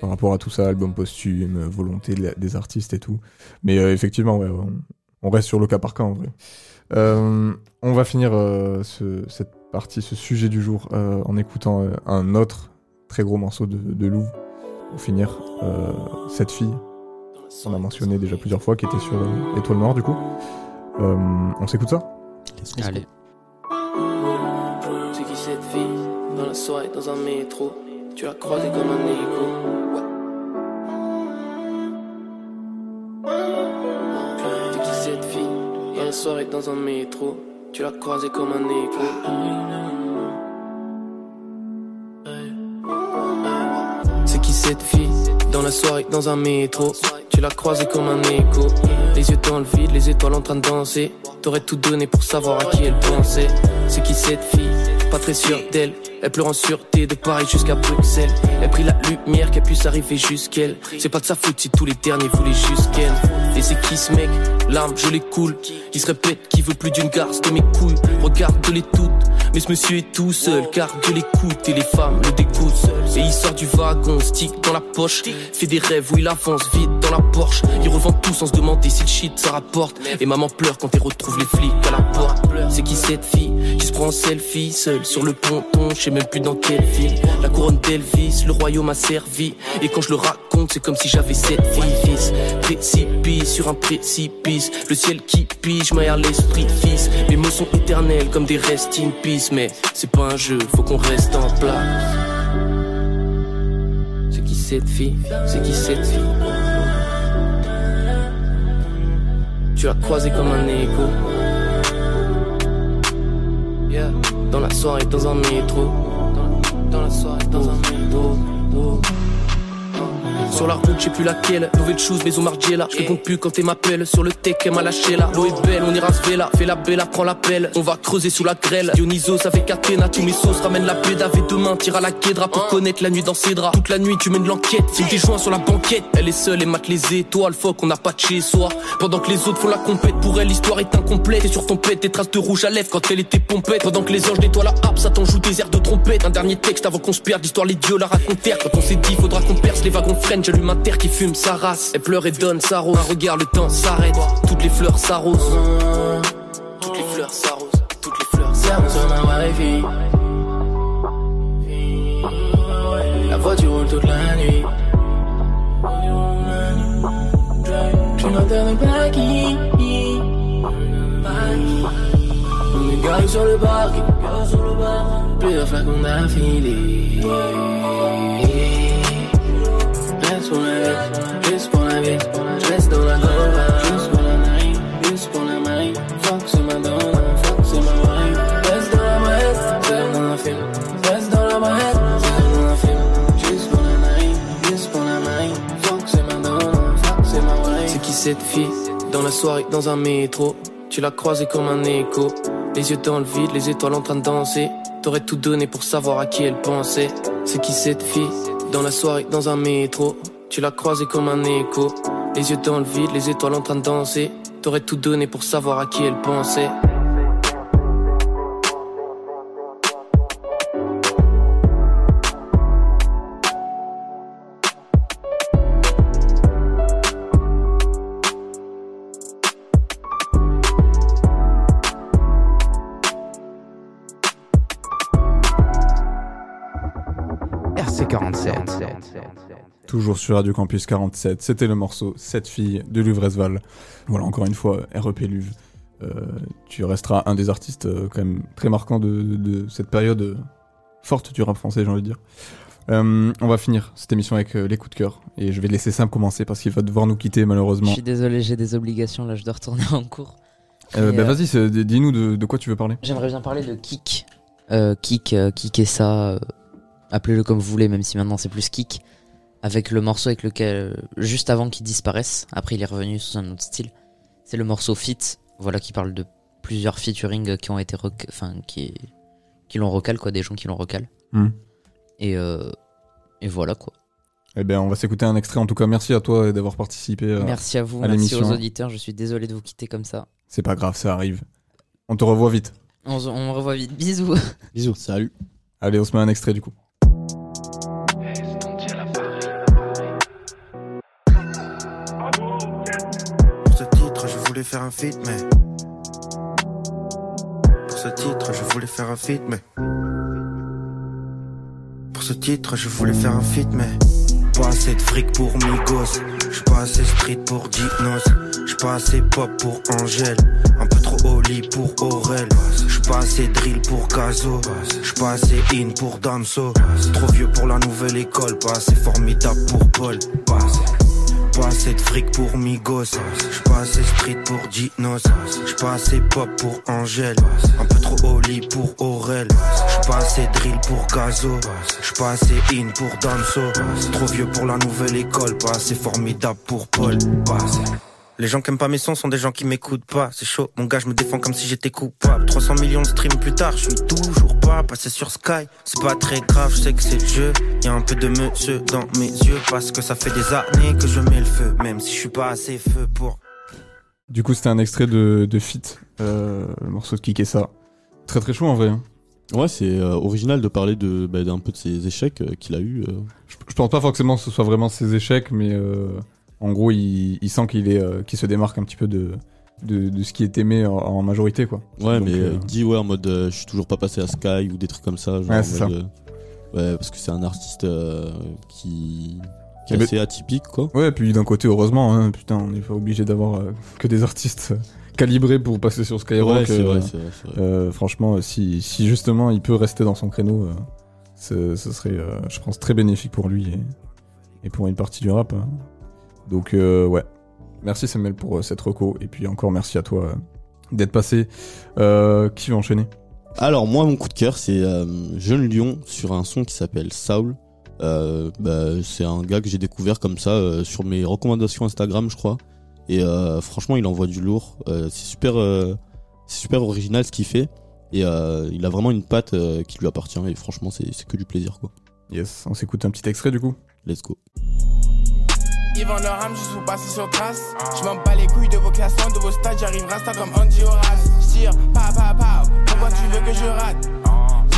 par rapport à tout ça, album posthume, volonté des artistes et tout. Mais euh, effectivement ouais, on, on reste sur le cas par cas en vrai. Euh, on va finir ce- cette partie, ce sujet du jour en écoutant un autre très gros morceau de, de Louvre pour finir. cette fille qu'on a mentionné déjà plusieurs fois qui était sur Étoile Noire du coup. Euh, on s'écoute ça Allez. C'est qui cette fille Dans la soirée, dans un métro. Tu l'as croisée comme un écho. Ouais. C'est qui cette fille Dans la soirée, dans un métro. Tu l'as croisée comme un écho. C'est qui cette fille Dans la soirée, dans un métro. Tu l'as croisée comme un écho. Les yeux dans le vide, les étoiles en train de danser. T'aurais tout donné pour savoir à qui elle pensait. C'est qui cette fille? Pas très sûre d'elle. Elle pleure en sûreté de Paris jusqu'à Bruxelles. Elle prit la lumière qu'elle puisse arriver jusqu'elle. C'est pas de sa faute si tous les derniers voulaient juste qu'elle. Et c'est qui ce mec? L'arme je les coule Il se répète qu'il veut plus d'une garce de mes couilles. Regarde-les toutes mais ce monsieur est tout seul car Dieu l'écoute et les femmes le dégoûtent Et il sort du wagon, stick dans la poche. Fait des rêves où il avance vite dans la Porsche. Il revend tout sans se demander si le shit ça rapporte. Et maman pleure quand elle retrouve les flics à la porte. C'est qui cette fille? Qui se prend en selfie Seule sur le ponton, je sais même plus dans quelle ville. La couronne d'Elvis, le royaume a servi. Et quand je le raconte c'est comme si j'avais sept fils. Précipice sur un précipice Le ciel qui pige, m'aère l'esprit fils. Les mots sont éternels comme des rest in peace Mais c'est pas un jeu, faut qu'on reste en place. C'est qui cette fille? C'est qui cette fille? Tu l'as croisée comme un écho Yeah. Dans la soirée, dans un métro Dans, la soirée, dans un métro. Sur la route, j'ai plus laquelle. Nouvelle chose, maison Margiela. Je réponds plus quand elle m'appelle. Sur le tech, elle m'a lâché là. L'eau est belle, on ira se là. Fais la bella, prends l'appel. On va creuser sous la grêle. Dionysos avec Athéna. Tous mes sauces ramènent la pédave. Et demain, tire à la quédra pour connaître la nuit dans ses draps. Toute la nuit, tu mènes l'enquête. Fume tes joints sur la banquette. Elle est seule et mate les étoiles. Fuck, on n'a pas de chez soi. Pendant que les autres font la compète. Pour elle, l'histoire est incomplète. Et sur ton pet, des traces de rouge à lèvres quand elle était pompette. Pendant que les anges nettoient la harpe, ça t'en joue des airs de trompette. Un dernier texte avant qu'on se perde. L'histoire, les dieux la racontèrent. Quand on s'est dit, faudra qu'on perce les wagons J'allume un terre qui fume sa race. Elle pleure et donne sa rose. Un regard, le temps s'arrête. Toutes les fleurs s'arrosent. Toutes les fleurs s'arrosent. Toutes les fleurs s'arrosent. La voiture roule toute la nuit. Je notaire de Paris. On est sur le parking. Plusieurs flacons d'affilée. Reste pour la vie, juste pour la vie. Je reste dans la gova, juste pour la night, juste pour la maille. Fuck c'est ma donna, fuck c'est ma wife. Reste dans la maillette, c'est dans la film. Reste dans la maillette, c'est dans la film. Juste pour la night, juste pour la maille. Fuck c'est ma donna, fuck c'est ma wife. C'est qui cette fille Dans la soirée, dans un métro? Tu l'as croisée comme un écho. Les yeux dans le vide, les étoiles en train de danser. T'aurais tout donné pour savoir à qui elle pensait. C'est qui cette fille Dans la soirée, dans un métro? Tu l'as croisée comme un écho. Les yeux dans le vide, les étoiles en train de danser. T'aurais tout donné pour savoir à qui elle pensait. RC47. Toujours sur Radio Campus 47, c'était le morceau Cette fille de Luvresval. Voilà, encore une fois, REP Luv. Euh, tu resteras un des artistes euh, quand même très marquants de, de cette période euh, forte du rap français, j'ai envie de dire. On va finir cette émission avec les coups de cœur. Et je vais laisser Sam commencer parce qu'il va devoir nous quitter Je malheureusement. suis désolé, j'ai des obligations là, je dois retourner en cours. Bah vas-y, dis-nous de, de quoi tu veux parler. J'aimerais bien parler de Kik. Kik, euh, Kik et ça, appelez-le comme vous voulez, même si maintenant c'est plus Kik, avec le morceau avec lequel, euh, juste avant qu'il disparaisse, après il est revenu sous un autre style, c'est le morceau Fit, voilà qui parle de plusieurs featuring qui ont été, enfin qui, qui l'ont recal, quoi, des gens qui l'ont recal. Hmm. Et, euh, et voilà quoi. Eh bien, on va s'écouter un extrait. En tout cas, merci à toi d'avoir participé. euh, merci à vous, à merci aux auditeurs, je suis désolé de vous quitter comme ça. C'est pas grave, ça arrive. On te revoit vite. On, on revoit vite, bisous. Bisous. Salut. Allez, on se met un extrait du coup. Voulais faire un feat, mais. Pour ce titre, je voulais faire un feat, mais. Pour ce titre, je voulais faire un feat, mais. Pas assez de fric pour Migos. J'suis pas assez street pour Dinos. J'suis pas assez pop pour Angèle. Un peu trop Oli pour Aurel. J'suis pas assez drill pour Gazo. J'suis pas assez in pour Damso. Trop vieux pour la nouvelle école. Pas assez formidable pour Paul. Pas assez de fric pour Migos. J'suis pas assez street pour Dinos. J'suis pas assez pop pour Angèle. Un peu trop Oli pour Aurel. J'suis pas assez drill pour Gazo. J'suis pas assez in pour Damso. Trop vieux pour la nouvelle école. Pas assez formidable pour Paul. Pas. Les gens qui aiment pas mes sons sont des gens qui m'écoutent pas. C'est chaud, mon gars, je me défends comme si j'étais coupable. 300 millions de streams plus tard, je suis toujours pas passé sur Sky. C'est pas très grave, je sais que c'est le jeu. Y a un peu de monsieur dans mes yeux parce que ça fait des années que je mets le feu, même si je suis pas assez feu pour. Du coup, c'était un extrait de, de Fit, euh, le morceau de Kik et ça. Très très chaud en vrai. hein. Ouais, c'est euh, original de parler de bah, d'un peu de ses échecs euh, qu'il a eu. euh. Je, je pense pas forcément que ce soit vraiment ses échecs, mais euh, en gros, il, il sent qu'il est, euh, qu'il se démarque un petit peu de, de, de ce qui est aimé en, en majorité, quoi. Ouais, Donc, mais euh, dit ouais en mode euh, je suis toujours pas passé à Sky ou des trucs comme ça. Genre, Ouais, en c'est mode, ça. euh, ouais, parce que c'est un artiste qui, qui est Eh ben- assez atypique quoi. Ouais, puis d'un côté, heureusement, hein, putain, on n'est pas obligé d'avoir euh, que des artistes euh, calibrés pour passer sur Skyrock. Ouais, c'est euh, vrai, c'est vrai, c'est vrai. franchement, si, si justement il peut rester dans son créneau, ce, ce serait, je pense, très bénéfique pour lui et, et pour une partie du rap. hein. Donc, euh, ouais. Merci Samuel pour euh, cette reco. Et puis encore merci à toi euh, d'être passé. Qui va enchaîner? Alors moi mon coup de cœur c'est Jeune Lion sur un son qui s'appelle Saul. Euh, bah, c'est un gars que j'ai découvert comme ça euh, sur mes recommandations Instagram je crois. Et euh, franchement il envoie du lourd. C'est super, c'est super original ce qu'il fait. Et il a vraiment une patte qui lui appartient. Et franchement c'est c'est que du plaisir quoi. Yes, on s'écoute un petit extrait du coup. Let's go. Ils vendent leur âme, je suis passé sur trace. Je m'en bats les couilles de vos classements, de vos stades, j'arrive rasta comme Andy Horace. J'tire, pa pa pa, pourquoi tu veux que je rate?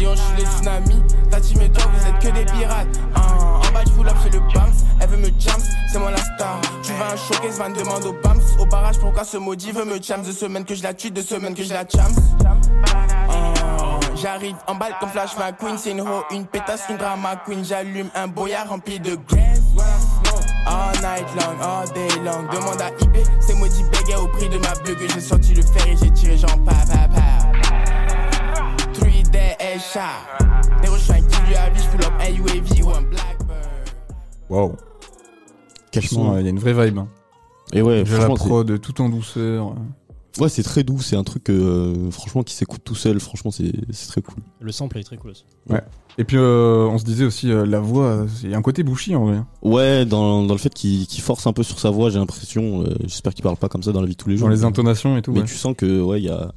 Lyon, je suis les tsunamis, ta team et toi, vous êtes que des pirates. En bas, je up, c'est le BAMS, elle veut me jams, c'est moi la star. Tu veux un showcase, van demande au BAMS. Au barrage, pourquoi ce maudit veut me jams De semaine que je la tue, de semaine que je la jams. Ah, J'arrive en balle comme Flash McQueen, c'est une ho, une pétasse, une drama queen. J'allume un boyard rempli de graines. All night long, all day long. Demande à IB, c'est maudit béguet au prix de ma bug. J'ai sorti le fer et j'ai tiré genre pa pa pa. Three day shot. Des rejoints qui lui avise, pull up un UAV ou un Blackbird. Son. euh, il y a une vraie vibe. hein. Et ouais, Déjà la prod, tout en douceur. Ouais, c'est très doux, c'est un truc euh, franchement qui s'écoute tout seul, franchement c'est c'est très cool. Le sample est très cool aussi. Ouais. Et puis euh, on se disait aussi euh, la voix, il y a un côté bouchi en vrai. hein. Ouais, dans, dans le fait qu'il force un peu sur sa voix, j'ai l'impression, euh, j'espère qu'il parle pas comme ça dans la vie de tous les jours. Dans les intonations et tout. Mais ouais. tu sens que ouais, il y a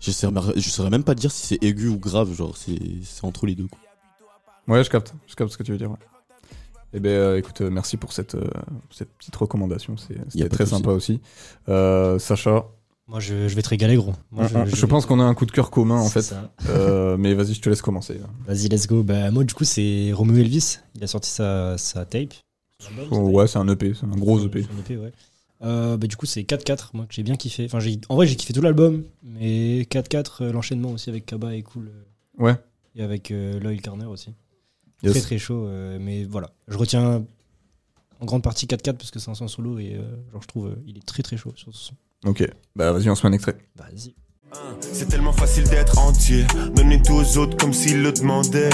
je saurais, je saurais même pas dire si c'est aigu ou grave, genre c'est c'est entre les deux quoi. Ouais, je capte, je capte ce que tu veux dire. Ouais. Eh ben, euh, écoute, euh, merci pour cette, euh, cette petite recommandation, c'était très sympa aussi. Euh, Sacha, Moi, je, je vais te régaler, gros. Moi, on- je, pense qu'on a un coup de cœur commun en fait. Euh, mais vas-y, je te laisse commencer. Vas-y, let's go. Bah, moi, du coup, c'est Romeo Elvis. Il a sorti sa, sa tape. Album, Oh, ouais, c'est un EP, c'est un gros EP. Ouais. Euh, bah, du coup, c'est 4-4, moi, que j'ai bien kiffé. Enfin, en vrai, j'ai kiffé tout l'album, mais 4-4, euh, l'enchaînement aussi avec Kaba est cool. Ouais. Et avec Loyal Corner aussi. Yes. Très très chaud, mais voilà. Je retiens en grande partie 4-4 parce que c'est un son solo et euh, genre, je trouve il est très très chaud sur ce son. Ok, bah vas-y, on se met un extrait. Vas-y. C'est tellement facile d'être entier, donner tout aux autres comme s'ils le demandaient.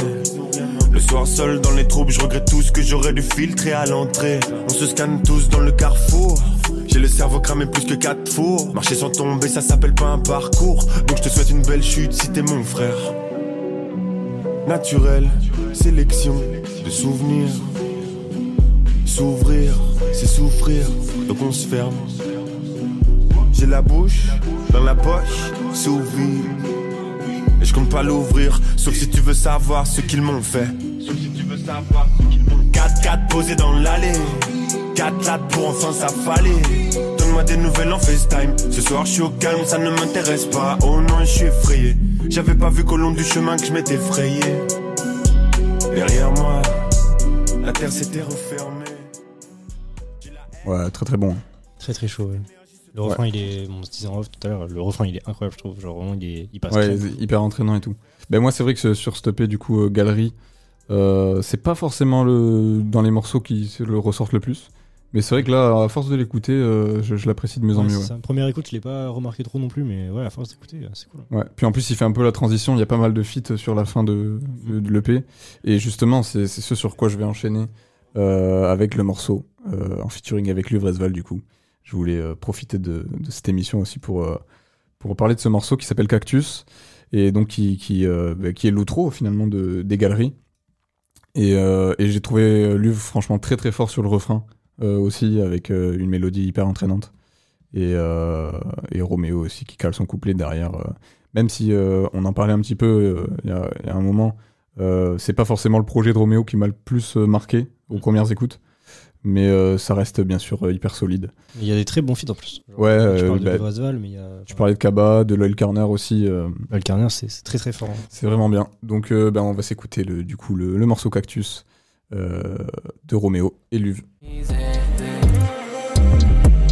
Le soir seul dans les troupes, je regrette tout ce que j'aurais dû filtrer à l'entrée. On se scanne tous dans le carrefour. J'ai le cerveau cramé plus que quatre fours. Marcher sans tomber, ça s'appelle pas un parcours. Donc je te souhaite une belle chute si t'es mon frère. naturel, sélection de souvenirs. S'ouvrir, c'est souffrir, donc on se ferme. J'ai la bouche dans la poche, sous vide. Et je compte pas l'ouvrir, sauf si tu veux savoir ce qu'ils m'ont fait. 4-4 posé dans l'allée, 4 lattes pour enfin s'affaler. Donne-moi des nouvelles en FaceTime. Ce soir je suis au calme, ça ne m'intéresse pas. Oh non, je suis effrayé. J'avais pas vu qu'au long du chemin que je m'étais frayé. Derrière moi, la terre s'était refermée. Ouais, très très bon. Très très chaud, ouais. Le Ouais. refrain, il est, bon, on se disait en off tout à l'heure, le refrain, il est incroyable, je trouve. Genre, vraiment, il, est, il passe Ouais, crème. hyper entraînant et tout. Ben moi, c'est vrai que ce- sur du coup, euh, Galerie, euh, c'est pas forcément le dans les morceaux qui le ressortent le plus. Mais c'est vrai que là, à force de l'écouter, euh, je, je l'apprécie de mieux en mieux. ouais. Première écoute, je l'ai pas remarqué trop non plus, mais ouais, à force d'écouter, c'est cool. Ouais. Puis en plus, il fait un peu la transition. Il y a pas mal de feats sur la fin de, de, de l'EP. Et justement, c'est c'est ce sur quoi je vais enchaîner euh, avec le morceau euh, en featuring avec Luvresval, du coup. Je voulais euh, profiter de, de cette émission aussi pour, euh, pour parler de ce morceau qui s'appelle Cactus. Et donc, qui, qui, euh, bah, qui est l'outro finalement de, des galeries. Et, euh, et j'ai trouvé Luv franchement très très fort sur le refrain euh, aussi, avec euh, une mélodie hyper entraînante. Et, et Roméo aussi qui cale son couplet derrière. même si on en parlait un petit peu il y, y a un moment, c'est pas forcément le projet de Roméo qui m'a le plus marqué aux premières écoutes. Mais euh, ça reste bien sûr euh, hyper solide. Il y a des très bons feats en plus. Genre, Ouais, tu euh, parles de bah, mais il y a. Tu parlais de Kaba, de Loyal Carner aussi. euh, Loyal Carner, c'est très très fort. hein. C'est vraiment bien. Donc euh, ben, on va s'écouter le, du coup le, le morceau Cactus euh, de Roméo et Luve.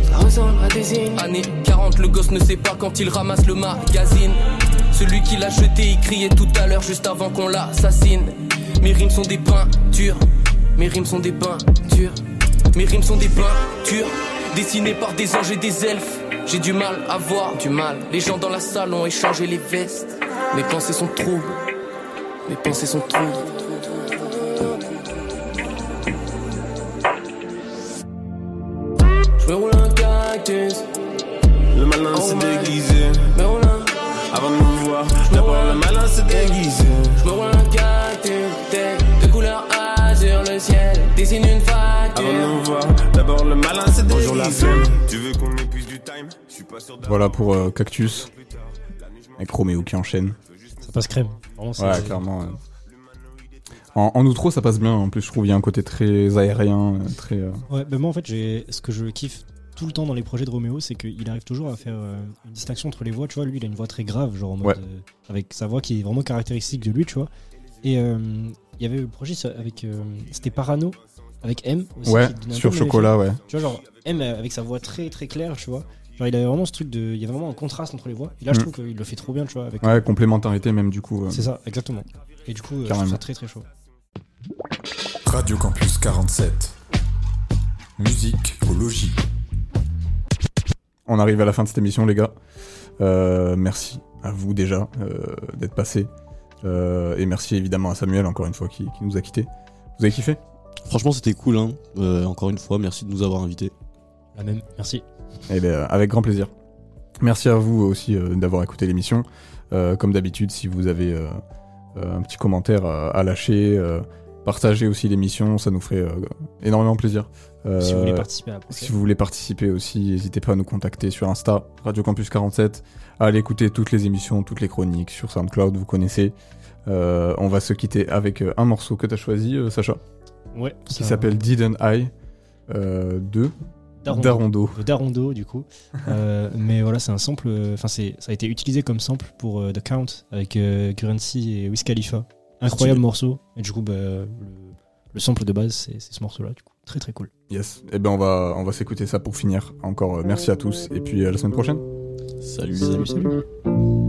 Ça ressemble à des signes. Année 40, le gosse ne sait pas quand il ramasse le magazine. Celui qui l'a jeté, il criait tout à l'heure juste avant qu'on l'assassine. Mes rimes sont des peintures. Mes rimes sont des peintures. Mes rimes sont des peintures. Dessinées par des anges et des elfes. J'ai du mal à voir, du mal. Les gens dans la salle ont échangé les vestes. Mes pensées sont troubles. Mes pensées sont troubles. Je me roule un cactus. Le malin s'est déguisé. Me roule un, Avant de me voir, d'abord le malin s'est déguisé. je me roule un cactus. De couleur azur, le ciel dessine une Avant de facture. me voir, d'abord le malin s'est déguisé. Bonjour la flemme. Tu veux qu'on épuise du time? Je suis pas sûr d'avoir- Voilà pour euh, Cactus avec Roméo qui enchaîne. Ça passe crème. Vraiment, c'est- Ouais, clairement. euh. En, en outro, ça passe bien. En plus, je trouve il y a un côté très aérien, euh, très. euh, Ouais, bah moi en fait, j'ai ce que je kiffe tout le temps dans les projets de Roméo, c'est qu'il arrive toujours à faire euh, une distinction entre les voix. Tu vois, lui, il a une voix très grave, genre en mode. Ouais. euh, avec sa voix qui est vraiment caractéristique de lui, tu vois. Et euh, il y avait le projet ça, avec. euh, C'était Parano, avec M. Aussi, Ouais, sur Chocolat, ouais. Tu vois, genre M avec sa voix très très claire, tu vois. Genre, il avait vraiment ce truc de. Il y avait vraiment un contraste entre les voix. Et là, je Mm. trouve qu'il le fait trop bien, tu vois. Avec, Ouais, complémentarité même du coup. euh. C'est ça, exactement. Et du coup, euh, je trouve ça très très chaud. Radio Campus 47. Musique au logis. On arrive à la fin de cette émission, les gars. Euh, merci à vous déjà euh, d'être passés. Euh, et merci évidemment à Samuel, encore une fois, qui, qui nous a quittés. Vous avez kiffé? Franchement, c'était cool. Hein. Euh, encore une fois, merci de nous avoir invités. La même, merci. Eh ben, avec grand plaisir. Merci à vous aussi euh, d'avoir écouté l'émission. Euh, comme d'habitude, si vous avez euh, euh, un petit commentaire à, à lâcher, euh, partagez aussi l'émission, ça nous ferait euh, énormément plaisir. Euh, Si vous voulez participer à la prochaine. Si vous voulez participer aussi, n'hésitez pas à nous contacter sur Insta, Radio Campus 47, à aller écouter toutes les émissions, toutes les chroniques sur SoundCloud, vous connaissez. Euh, on va se quitter avec euh, un morceau que tu as choisi, euh, Sacha. Ouais, Qui s'appelle Didn't I euh, de Darondo. Darondo. Du coup. [laughs] Euh, mais voilà, c'est un sample. euh, Enfin, c'est ça a été utilisé comme sample pour euh, The Count avec euh, Currency et Wiz Khalifa. Incroyable Stylé. morceau. Et du coup, bah, le, le sample de base, c'est ce morceau-là. Du coup, très très cool. Yes. Et ben on va on va s'écouter ça pour finir. Encore euh, merci à tous et puis à la semaine prochaine. Salut, Salut, salut.